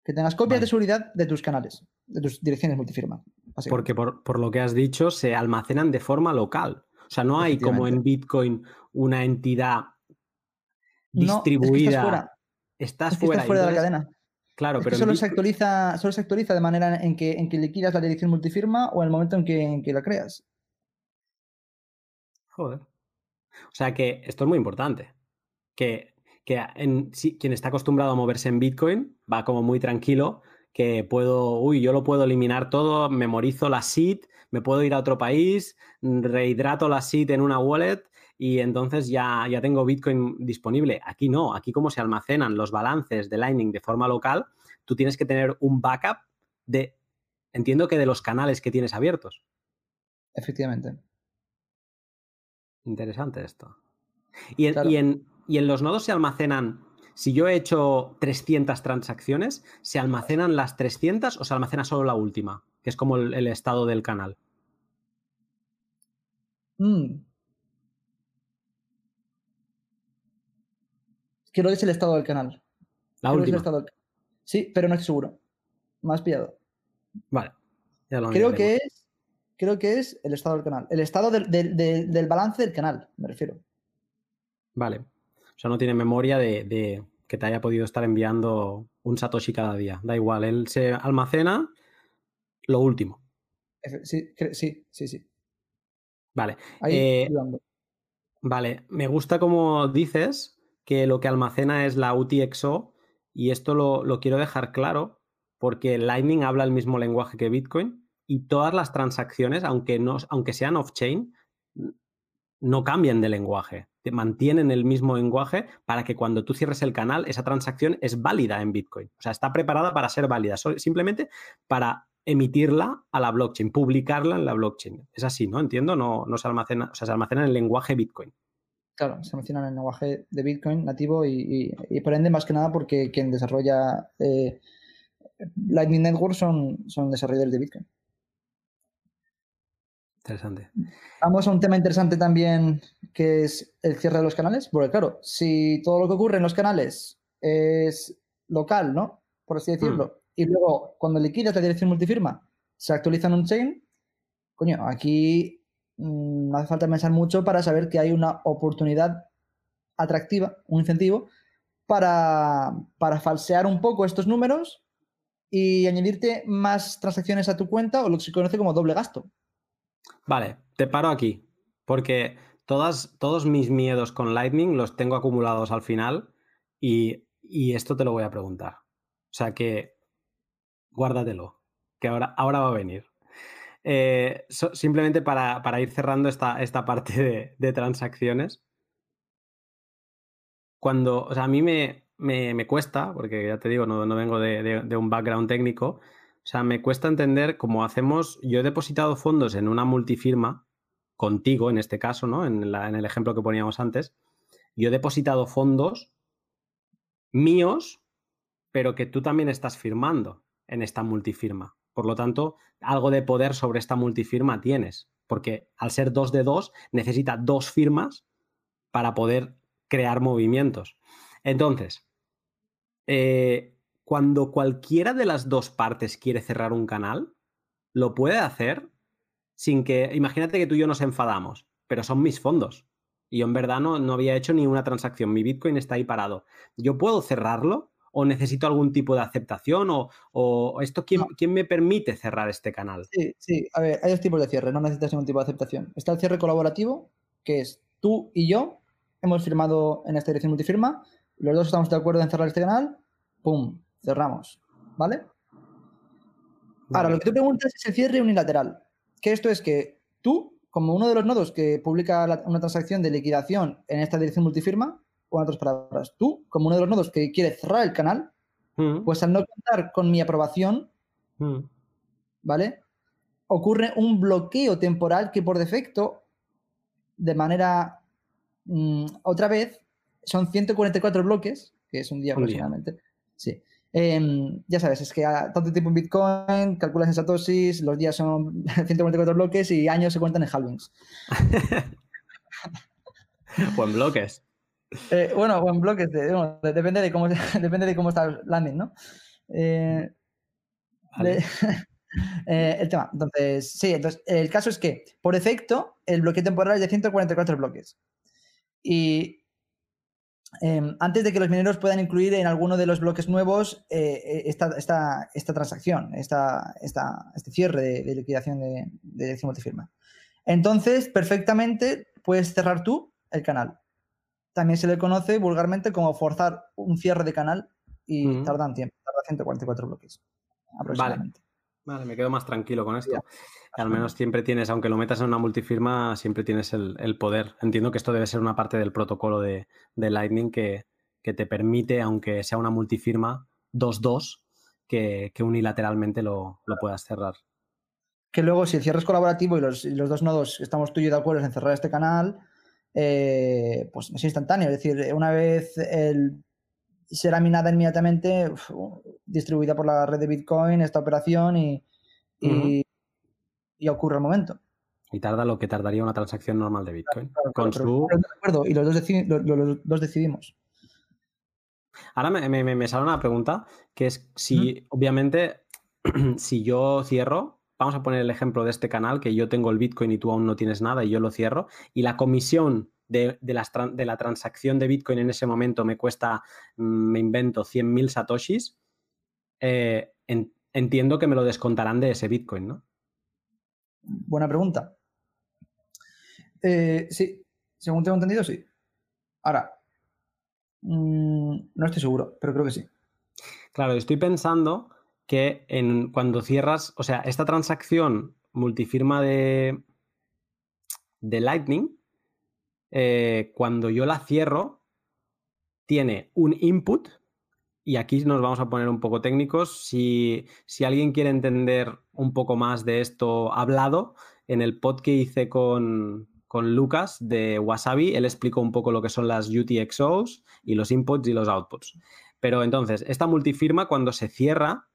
Que tengas copias de seguridad de tus canales, de tus direcciones multifirma. Porque por, lo que has dicho, se almacenan de forma local. O sea, no hay como en Bitcoin una entidad distribuida. estás fuera. fuera, de la cadena. Claro, pero. Solo, se actualiza, solo se actualiza de manera en que, en que liquidas la dirección multifirma o en el momento en que, en que la creas. Joder. O sea que esto es muy importante que, quien está acostumbrado a moverse en Bitcoin va como muy tranquilo, que puedo, uy, yo lo puedo eliminar todo, memorizo la seed, me puedo ir a otro país, rehidrato la seed en una wallet y entonces ya, ya tengo Bitcoin disponible. Aquí no, aquí como se almacenan los balances de Lightning de forma local, tú tienes que tener un backup de, entiendo que de los canales que tienes abiertos. Efectivamente. Interesante esto. y en, y en los nodos se almacenan, si yo he hecho 300 transacciones, ¿se almacenan las 300 o se almacena solo la última? Que es como el, estado del canal. Mm. Creo que es el estado del canal. La última. Sí, pero no estoy seguro. Más pillado. Vale. creo que es. Creo que es el estado del canal. El estado del balance del canal, me refiero. Vale. O sea, no tiene memoria de, que te haya podido estar enviando un Satoshi cada día. Da igual, él se almacena lo último. Sí, sí, sí, sí. Vale. Eh, vale, me gusta como dices que lo que almacena es la UTXO y esto lo, lo quiero dejar claro porque Lightning habla el mismo lenguaje que Bitcoin y todas las transacciones, aunque, no, aunque sean off-chain, no cambian de lenguaje mantienen el mismo lenguaje para que cuando tú cierres el canal, esa transacción es válida en Bitcoin. O sea, está preparada para ser válida, simplemente para emitirla a la blockchain, publicarla en la blockchain. Es así, ¿no? Entiendo, no, no se almacena, o sea, se almacena en el lenguaje Bitcoin. Claro, se almacena en el lenguaje de Bitcoin nativo y, por ende, más que nada, porque quien desarrolla eh, Lightning Network son, son desarrolladores de Bitcoin. Interesante. Vamos a un tema interesante también, que es el cierre de los canales. Porque claro, si todo lo que ocurre en los canales es local, ¿no? Por así decirlo, Mm. y luego cuando liquidas la dirección multifirma se actualiza en un chain, coño, aquí mm, no hace falta pensar mucho para saber que hay una oportunidad atractiva, un incentivo, para, para falsear un poco estos números y añadirte más transacciones a tu cuenta o lo que se conoce como doble gasto. Vale, te paro aquí, porque todos mis miedos con Lightning los tengo acumulados al final y, y esto te lo voy a preguntar. O sea que guárdatelo, que ahora, ahora va a venir. Eh, simplemente para, para ir cerrando esta, esta parte de, transacciones. Cuando, o sea, a mí me, me, me cuesta, porque ya te digo, no, no vengo de- de un background técnico, o sea, me cuesta entender cómo hacemos. Yo he depositado fondos en una multifirma, contigo en este caso, ¿no? En, el ejemplo que poníamos antes. Yo he depositado fondos míos, pero que tú también estás firmando en esta multifirma. Por lo tanto, algo de poder sobre esta multifirma tienes, porque al ser dos de dos, necesita dos firmas para poder crear movimientos. Entonces, eh, cuando cualquiera de las dos partes quiere cerrar un canal, lo puede hacer sin que, imagínate que tú y yo nos enfadamos, pero son mis fondos. Y yo en verdad no, no había hecho ni una transacción. Mi Bitcoin está ahí parado. ¿Yo puedo cerrarlo? ¿O necesito algún tipo de aceptación? ¿O, o esto ¿quién, No. quién me permite cerrar este canal? Sí, sí, a ver, hay dos tipos de cierre, no necesitas ningún tipo de aceptación. Está el cierre colaborativo, que es tú y yo hemos firmado en esta dirección multifirma, los dos estamos de acuerdo en cerrar este canal, ¡pum! Cerramos, ¿vale? Ahora, lo que tú preguntas es el cierre unilateral, que esto es que tú, como uno de los nodos que publica la- una transacción de liquidación en esta dirección multifirma, o en otras palabras, tú, como uno de los nodos que quiere cerrar el canal, Mm, pues al no contar con mi aprobación, mm. ¿vale? Ocurre un bloqueo temporal que por defecto, de manera, mm, otra vez, son 144 bloques, que es Un día. aproximadamente. Sí. Em, ya sabes, es que a tanto tiempo en Bitcoin, calculas en satoshis, los días son <laughs> 144 bloques y años se cuentan en halvings. o en bloques. Eh, bueno, o en bloques, de- bueno, de- depende, de cómo, <laughs> depende de cómo está el landing, ¿no? Eh, Vale. de- <laughs> eh, el tema. Entonces, sí, entonces, el caso es que, por defecto, el bloque temporal es de 144 bloques. Y em, antes de que los mineros puedan incluir en alguno de los bloques nuevos eh, eh, esta, esta- esta transacción, esta, esta- este cierre de, de liquidación de, de dirección multifirma. Entonces, perfectamente puedes cerrar tú el canal. También se le conoce vulgarmente como forzar un cierre de canal y Ujú. tardan tiempo, tarda 144 bloques aproximadamente. Vale, me quedo más tranquilo con esto. Al menos siempre tienes, aunque lo metas en una multifirma, siempre tienes el, el poder. Entiendo que esto debe ser una parte del protocolo de, de Lightning que, que te permite, aunque sea una multifirma 2-2, que, que unilateralmente lo, lo puedas cerrar. Que luego, si el cierre es colaborativo y los, y los dos nodos estamos tú y yo de acuerdo en cerrar este canal, eh, pues es instantáneo. Es decir, una vez el, será minada inmediatamente, uf, distribuida por la red de Bitcoin, esta operación y, y, y ocurre al momento. Y tarda lo que tardaría una transacción normal de Bitcoin. Claro, Con su... de acuerdo, y los dos, decidi- lo- lo- los dos decidimos. Ahora me, me- me sale una pregunta que es si, obviamente, <clears throat> si yo cierro, vamos a poner el ejemplo de este canal, que yo tengo el Bitcoin y tú aún no tienes nada y yo lo cierro, y la comisión de, de las de la transacción de Bitcoin en ese momento me cuesta, mm, me invento, 100.000 satoshis, eh, en- entiendo que me lo descontarán de ese Bitcoin, ¿no? Buena pregunta. Eh, sí, según tengo entendido, sí. Ahora, mm, no estoy seguro, pero creo que sí. Claro, estoy pensando que en, cuando cierras, o sea, esta transacción multifirma de, de Lightning, eh, cuando yo la cierro, tiene un input, y aquí nos vamos a poner un poco técnicos. Si, si alguien quiere entender un poco más de esto hablado, en el pod que hice con, con Lucas de Wasabi, él explicó un poco lo que son las UTXOs y los inputs y los outputs. Pero entonces, esta multifirma cuando se cierra,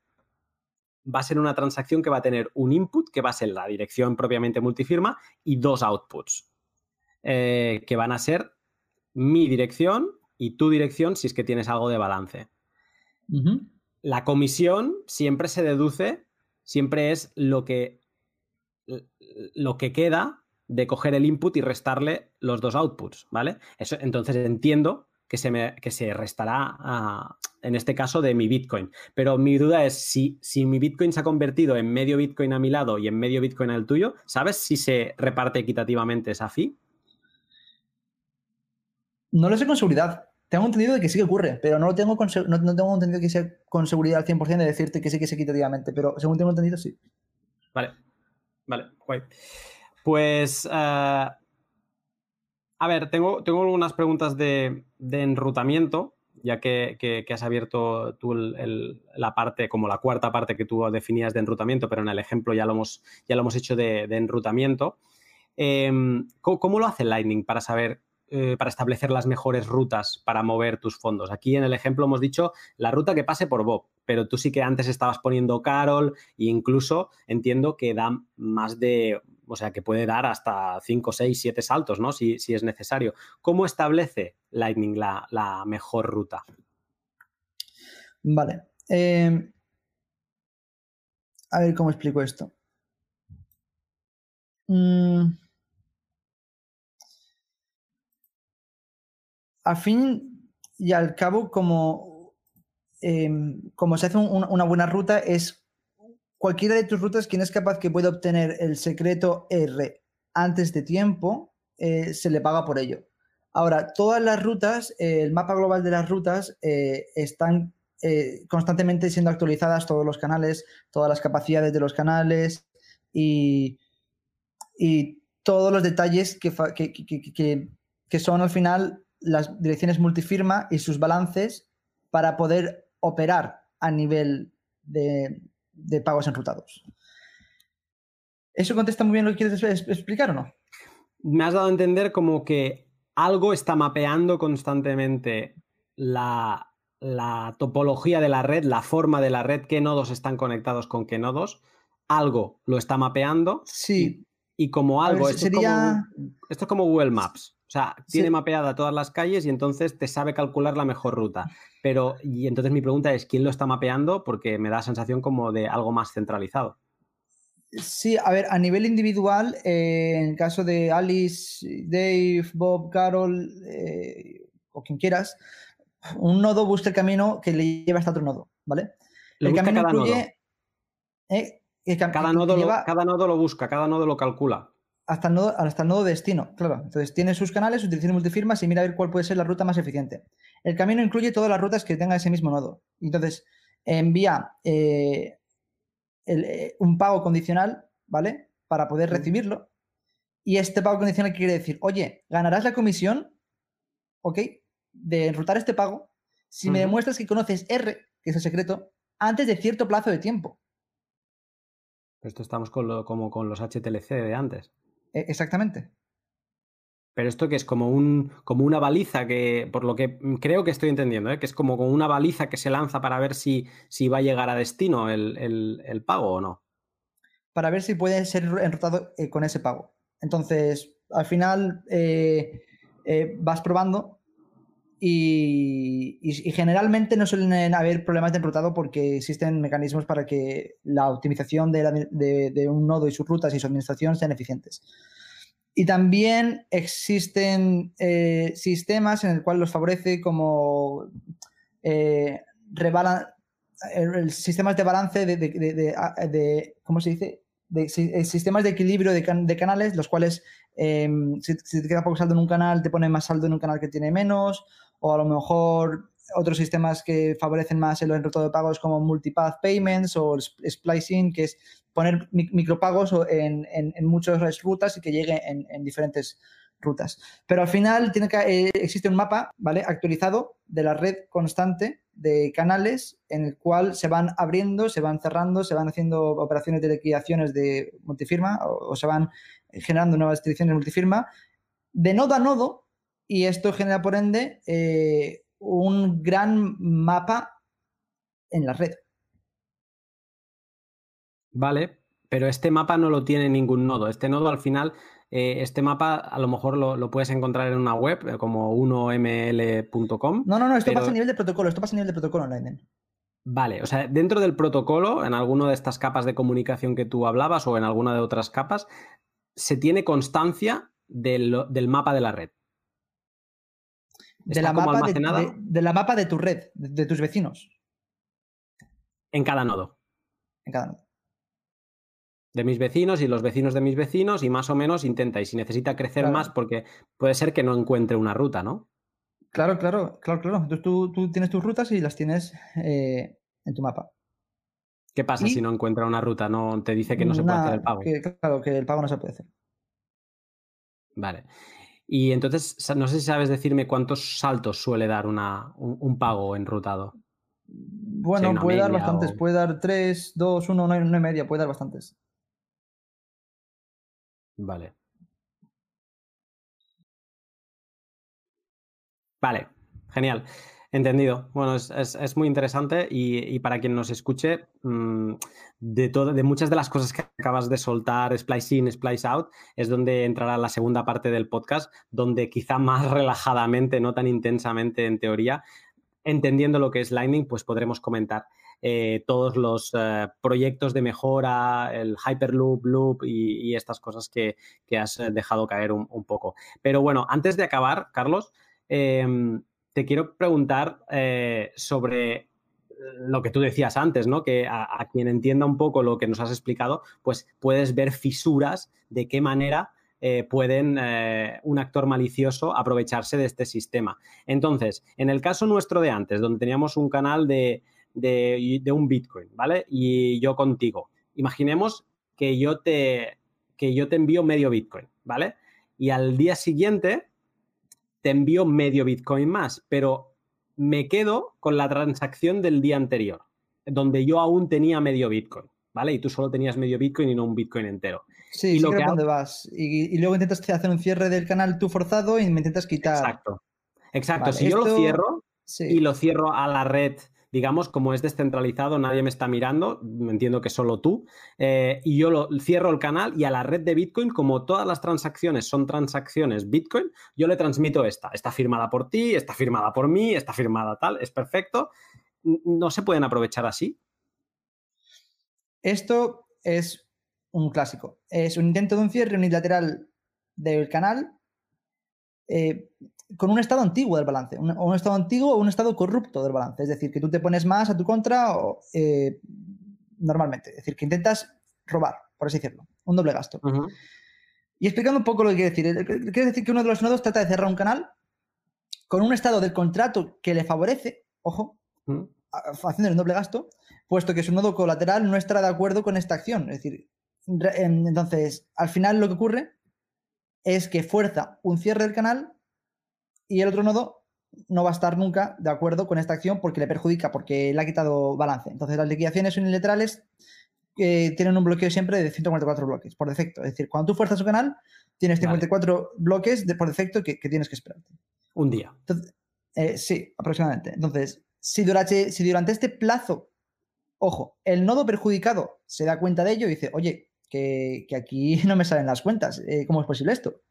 va a ser una transacción que va a tener un input, que va a ser la dirección propiamente multifirma, y dos outputs, eh, que van a ser mi dirección y tu dirección si es que tienes algo de balance. La comisión siempre se deduce, siempre es lo que, lo que queda de coger el input y restarle los dos outputs, ¿vale? Eso, entonces entiendo que se, me, que se restará, en este caso, de mi Bitcoin. Pero mi duda es si, si mi Bitcoin se ha convertido en medio Bitcoin a mi lado y en medio Bitcoin al tuyo, ¿sabes si se reparte equitativamente esa fee? No lo sé con seguridad. Tengo entendido de que sí que ocurre, pero no lo tengo no, tengo entendido que sea con seguridad al 100% de decirte que sí que es equitativamente, pero según tengo entendido, sí. Vale, vale, guay. Pues, eh, a ver, tengo, tengo algunas preguntas de, enrutamiento, ya que, has abierto tú la parte, como la cuarta parte que tú definías de enrutamiento, pero en el ejemplo ya lo hemos, ya lo hemos hecho de, enrutamiento. Em, ¿cómo, lo hace Lightning para saber, eh, para establecer las mejores rutas para mover tus fondos? Aquí en el ejemplo hemos dicho la ruta que pase por Bob, pero tú sí que antes estabas poniendo Carol e incluso entiendo que da más de o sea, que puede dar hasta 5, 6, 7 saltos, ¿no? Si, es necesario. ¿Cómo establece Lightning la, mejor ruta? Vale. Em, a ver cómo explico esto. Mm. Al fin y al cabo, como, em, se hace una buena ruta, es cualquiera de tus rutas, quien es capaz que pueda obtener el secreto R antes de tiempo, eh, se le paga por ello. Ahora, todas las rutas, eh, el mapa global de las rutas eh, están constantemente siendo actualizadas, todos los canales, todas las capacidades de los canales y, todos los detalles que son al final las direcciones multifirma y sus balances para poder operar a nivel de, de pagos enrutados. ¿Eso contesta muy bien lo que quieres explicar o no? Me has dado a entender como que algo está mapeando constantemente la, topología de la red, la forma de la red, qué nodos están conectados con qué nodos. Algo lo está mapeando. Sí. Y, como algo, esto, sería... esto, es como, Google Maps. O sea, tiene mapeada todas las calles y entonces te sabe calcular la mejor ruta. Pero, y entonces mi pregunta es, ¿quién lo está mapeando? Porque me da sensación como de algo más centralizado. Sí, a ver, a nivel individual, eh, en el caso de Alice, Dave, Bob, Carol eh, o quien quieras, un nodo busca el camino que le lleva hasta otro nodo, ¿vale? el camino incluye. Eh, cada, nodo cada nodo lo busca, cada nodo lo calcula hasta el, nodo, hasta el nodo destino, claro. Entonces tiene sus canales, utiliza multifirmas y mira a ver cuál puede ser la ruta más eficiente. El camino incluye todas las rutas que tenga ese mismo nodo. Entonces envía eh, eh, un pago condicional, ¿vale? Para poder recibirlo. Y este pago condicional quiere decir, oye, ganarás la comisión, ¿ok? De enrutar este pago si me demuestras que conoces R, que es el secreto, antes de cierto plazo de tiempo. Esto estamos con como con los HTLC de antes. E, exactamente. Pero esto que es como, un, como una baliza que, por lo que creo que estoy entendiendo, ¿eh? que es como, una baliza que se lanza para ver si, si va a llegar a destino el, pago o no. Para ver si puede ser enrutado eh, con ese pago. Entonces, al final eh, vas probando y, generalmente no suelen haber problemas de enrutado porque existen mecanismos para que la optimización de, un nodo y sus rutas y su administración sean eficientes. Y también existen eh, sistemas en el cual los favorece como eh, sistemas de balance de, ¿cómo se dice? De, sistemas de equilibrio de, canales, los cuales em, si, te queda poco saldo en un canal, te pone más saldo en un canal que tiene menos, o a lo mejor otros sistemas que favorecen más el enrutado de pagos como multipath payments o splicing, que es poner micropagos en, en, muchas rutas y que llegue en, diferentes rutas. Pero al final tiene que, eh, existe un mapa ¿vale? actualizado de la red constante de canales en el cual se van abriendo, se van cerrando, se van haciendo operaciones de liquidaciones de multifirma o, se van generando nuevas direcciones de multifirma de nodo a nodo y esto genera, por ende, eh, un gran mapa en la red. Vale, pero este mapa no lo tiene ningún nodo. Este nodo al final, eh, este mapa a lo mejor lo, puedes encontrar en una web eh, como 1ml.com. No, no, no, esto pasa a nivel de protocolo, esto pasa a nivel de protocolo online. Vale, o sea, dentro del protocolo, en alguna de estas capas de comunicación que tú hablabas o en alguna de otras capas, se tiene constancia del, mapa de la red. De la, mapa de, la mapa de tu red, de tus vecinos. En cada nodo. En cada nodo de mis vecinos y los vecinos de mis vecinos y más o menos intenta. Y si necesita crecer más, porque puede ser que no encuentre una ruta, ¿no? Claro, claro, claro, claro. Entonces tú, tienes tus rutas y las tienes eh, en tu mapa. ¿Qué pasa si no encuentra una ruta? ¿No te dice que no se puede hacer el pago? claro, que el pago no se puede hacer. Vale. Y entonces, no sé si sabes decirme cuántos saltos suele dar una, un, pago enrutado. Bueno, puede dar bastantes. Puede dar 3, 2, 1, 1 y media. Puede dar bastantes. Vale. Vale, genial. Entendido. Bueno, es, muy interesante y, para quien nos escuche, mm, de, de muchas de las cosas que acabas de soltar, Splice In, Splice Out, es donde entrará la segunda parte del podcast, donde quizá más <laughs> relajadamente, no tan intensamente en teoría, entendiendo lo que es Lightning, pues podremos comentar eh, todos los eh, proyectos de mejora, el Hyperloop, Loop y, estas cosas que, has dejado caer un, poco. Pero bueno, antes de acabar, Carlos, em, te quiero preguntar eh, sobre lo que tú decías antes, ¿no? Que a, quien entienda un poco lo que nos has explicado, pues puedes ver fisuras de qué manera pueden un actor malicioso aprovecharse de este sistema. Entonces, en el caso nuestro de antes, donde teníamos un canal de, de, un Bitcoin, ¿vale? Y yo contigo. Imaginemos que yo te, que yo te envío medio Bitcoin, ¿vale? Y al día siguiente te envío medio Bitcoin más, pero me quedo con la transacción del día anterior, donde yo aún tenía medio Bitcoin, ¿vale? Y tú solo tenías medio Bitcoin y no un Bitcoin entero. Sí, y lo que dónde vas. Y, luego intentas hacer un cierre del canal tú forzado y me intentas quitar. Exacto. Exacto. si yo lo cierro y lo cierro a la red digamos, como es descentralizado, nadie me está mirando, entiendo que solo tú, eh, y yo cierro el canal y a la red de Bitcoin, como todas las transacciones son transacciones Bitcoin, yo le transmito esta, está firmada por ti, está firmada por mí, está firmada tal, es perfecto. ¿No se pueden aprovechar así? Esto es un clásico. Es un intento de un cierre unilateral del canal eh, con un estado antiguo del balance, un, o un estado antiguo o un estado corrupto del balance. Es decir, que tú te pones más a tu contra o, eh, normalmente. Es decir, que intentas robar, por así decirlo, un doble gasto. Y explicando un poco lo que quiere decir. Quiere decir que uno de los nodos trata de cerrar un canal con un estado del contrato que le favorece, ojo, haciendo el doble gasto, puesto que su nodo colateral no estará de acuerdo con esta acción. Es decir, entonces, al final lo que ocurre es que fuerza un cierre del canal y el otro nodo no va a estar nunca de acuerdo con esta acción porque le perjudica, porque le ha quitado balance. Entonces, las liquidaciones unilaterales eh, tienen un bloqueo siempre de 144 bloques por defecto. Es decir, cuando tú fuerzas un canal, tienes 54 bloques de, por defecto que, tienes que esperarte. Un día. Eh, sí, aproximadamente. Entonces, si durante, si durante este plazo, ojo, el nodo perjudicado se da cuenta de ello y dice, oye, que, aquí <laughs> no me salen las cuentas, eh, ¿cómo es posible esto?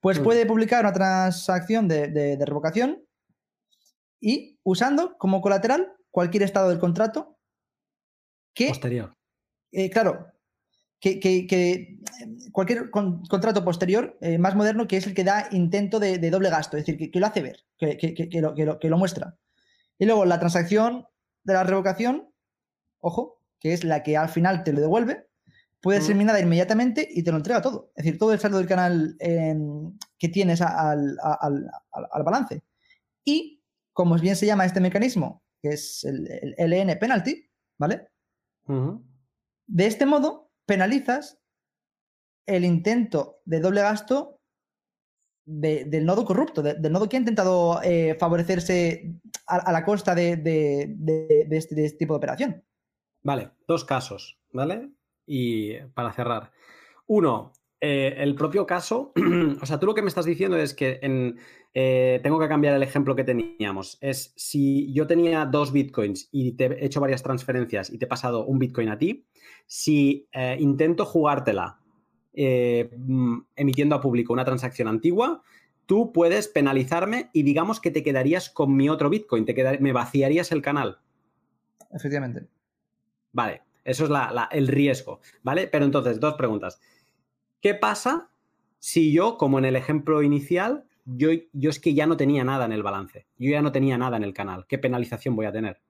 Pues mm. puede publicar una transacción de, revocación y usando como colateral cualquier estado del contrato que... Posterior. Eh, claro, que, cualquier contrato posterior eh, más moderno que es el que da intento de, doble gasto, es decir, que, lo hace ver, que, lo, que, lo, muestra. Y luego la transacción de la revocación, ojo, que es la que al final te lo devuelve, puede ser minada inmediatamente y te lo entrega todo. Es decir, todo el saldo del canal que tienes al, balance. Y, como bien se llama este mecanismo, que es el, LN penalty, ¿vale? De este modo, penalizas el intento de doble gasto del nodo corrupto, del nodo que ha intentado eh, favorecerse a, la costa de, este, de este tipo de operación. Vale, dos casos, ¿vale? Y para cerrar, uno, eh, el propio caso, <clears throat> o sea, tú lo que me estás diciendo es que en, eh, tengo que cambiar el ejemplo que teníamos. Es si yo tenía dos bitcoins y te he hecho varias transferencias y te he pasado un bitcoin a ti, si eh, intento jugártela mm, emitiendo a público una transacción antigua, tú puedes penalizarme y digamos que te quedarías con mi otro bitcoin, te me vaciarías el canal. Efectivamente. Vale, eso es el riesgo, ¿vale? Pero entonces, dos preguntas. ¿Qué pasa si yo, como en el ejemplo inicial, yo, yo, es que ya no tenía nada en el balance, yo ya no tenía nada en el canal, ¿qué penalización voy a tener?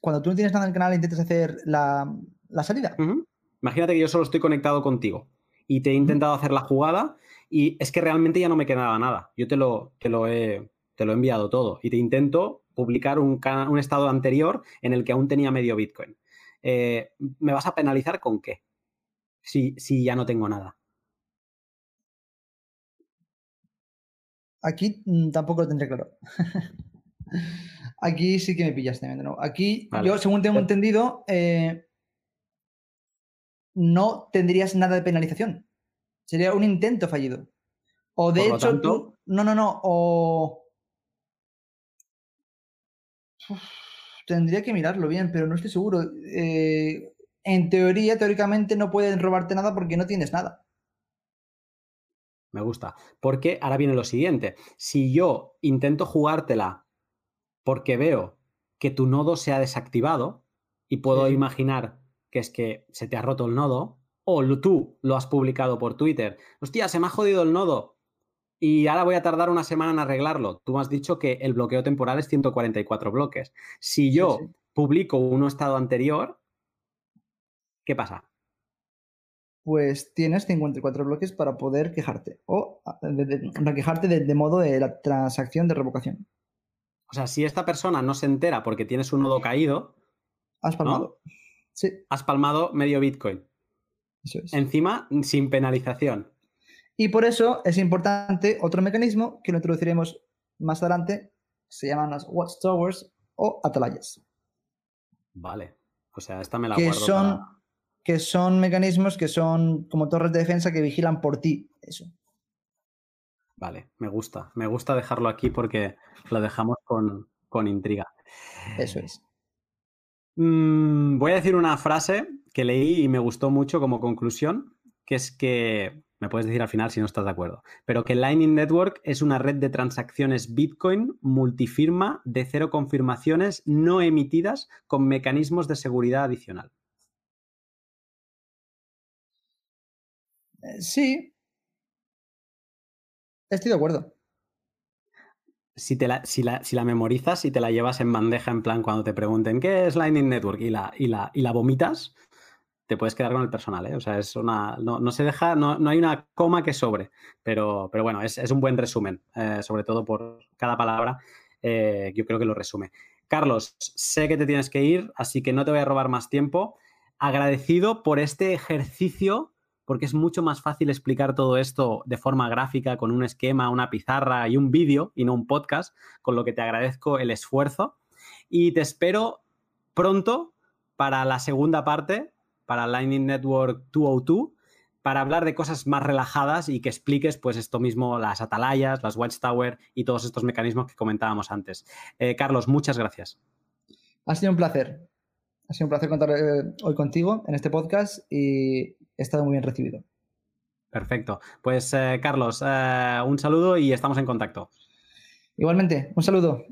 Cuando tú no tienes nada en el canal, intentas hacer la, salida. Imagínate que yo solo estoy conectado contigo y te he intentado hacer la jugada y es que realmente ya no me quedaba nada. Yo te lo, te lo, he, te lo he enviado todo y te intento publicar un, un, estado anterior en el que aún tenía medio Bitcoin. Eh, ¿Me vas a penalizar con qué? Si, si ya no tengo nada. Aquí mm, tampoco lo tendré claro. <laughs> Aquí sí que me pillaste. ¿no? Aquí, yo, según tengo entendido, eh, no tendrías nada de penalización. Sería un intento fallido. O de hecho, tú, no, no, no. O. tendría que mirarlo bien, pero no estoy seguro. Eh, en teoría, teóricamente, no pueden robarte nada porque no tienes nada. Me gusta. Porque ahora viene lo siguiente. Si yo intento jugártela porque veo que tu nodo se ha desactivado y puedo imaginar que es que se te ha roto el nodo, o tú lo has publicado por Twitter, hostia, se me ha jodido el nodo y ahora voy a tardar una semana en arreglarlo. Tú me has dicho que el bloqueo temporal es 144 bloques. Si yo publico un estado anterior, ¿qué pasa? pues tienes 54 bloques para poder quejarte o quejarte de, modo de la transacción de revocación. O sea, si esta persona no se entera porque tienes un nodo caído. Has palmado. Sí. Has palmado medio Bitcoin. Eso es. Encima, sin penalización. Y por eso es importante otro mecanismo que lo introduciremos más adelante. Se llaman las watchtowers o atalayas. Vale. O sea, esta me la que guardo son que son mecanismos que son como torres de defensa que vigilan por ti. Eso. Vale, me gusta. Me gusta dejarlo aquí porque lo dejamos con, intriga. Eso es. Mm, voy a decir una frase que leí y me gustó mucho como conclusión, que es que, me puedes decir al final si no estás de acuerdo, pero que Lightning Network es una red de transacciones Bitcoin multifirma de cero confirmaciones no emitidas con mecanismos de seguridad adicional. Eh, sí. Estoy de acuerdo. Si, te la, si, la, memorizas y te la llevas en bandeja, en plan, cuando te pregunten qué es Lightning Network y la, y la, y la vomitas, te puedes quedar con el personal, ¿eh? O sea, es una. No, se deja, no, hay una coma que sobre. Pero, pero bueno, es, un buen resumen, eh, sobre todo por cada palabra. yo creo que lo resume. Carlos, sé que te tienes que ir, así que no te voy a robar más tiempo. Agradecido por este ejercicio porque es mucho más fácil explicar todo esto de forma gráfica, con un esquema, una pizarra y un vídeo y no un podcast, con lo que te agradezco el esfuerzo. Y te espero pronto para la segunda parte, para Lightning Network 202, para hablar de cosas más relajadas y que expliques, pues, esto mismo, las atalayas, las Watchtower y todos estos mecanismos que comentábamos antes. Eh, Carlos, muchas gracias. Ha sido un placer. Ha sido un placer contar eh, hoy contigo en este podcast y he estado muy bien recibido. Perfecto. Pues eh, Carlos, un saludo y estamos en contacto. Igualmente, un saludo.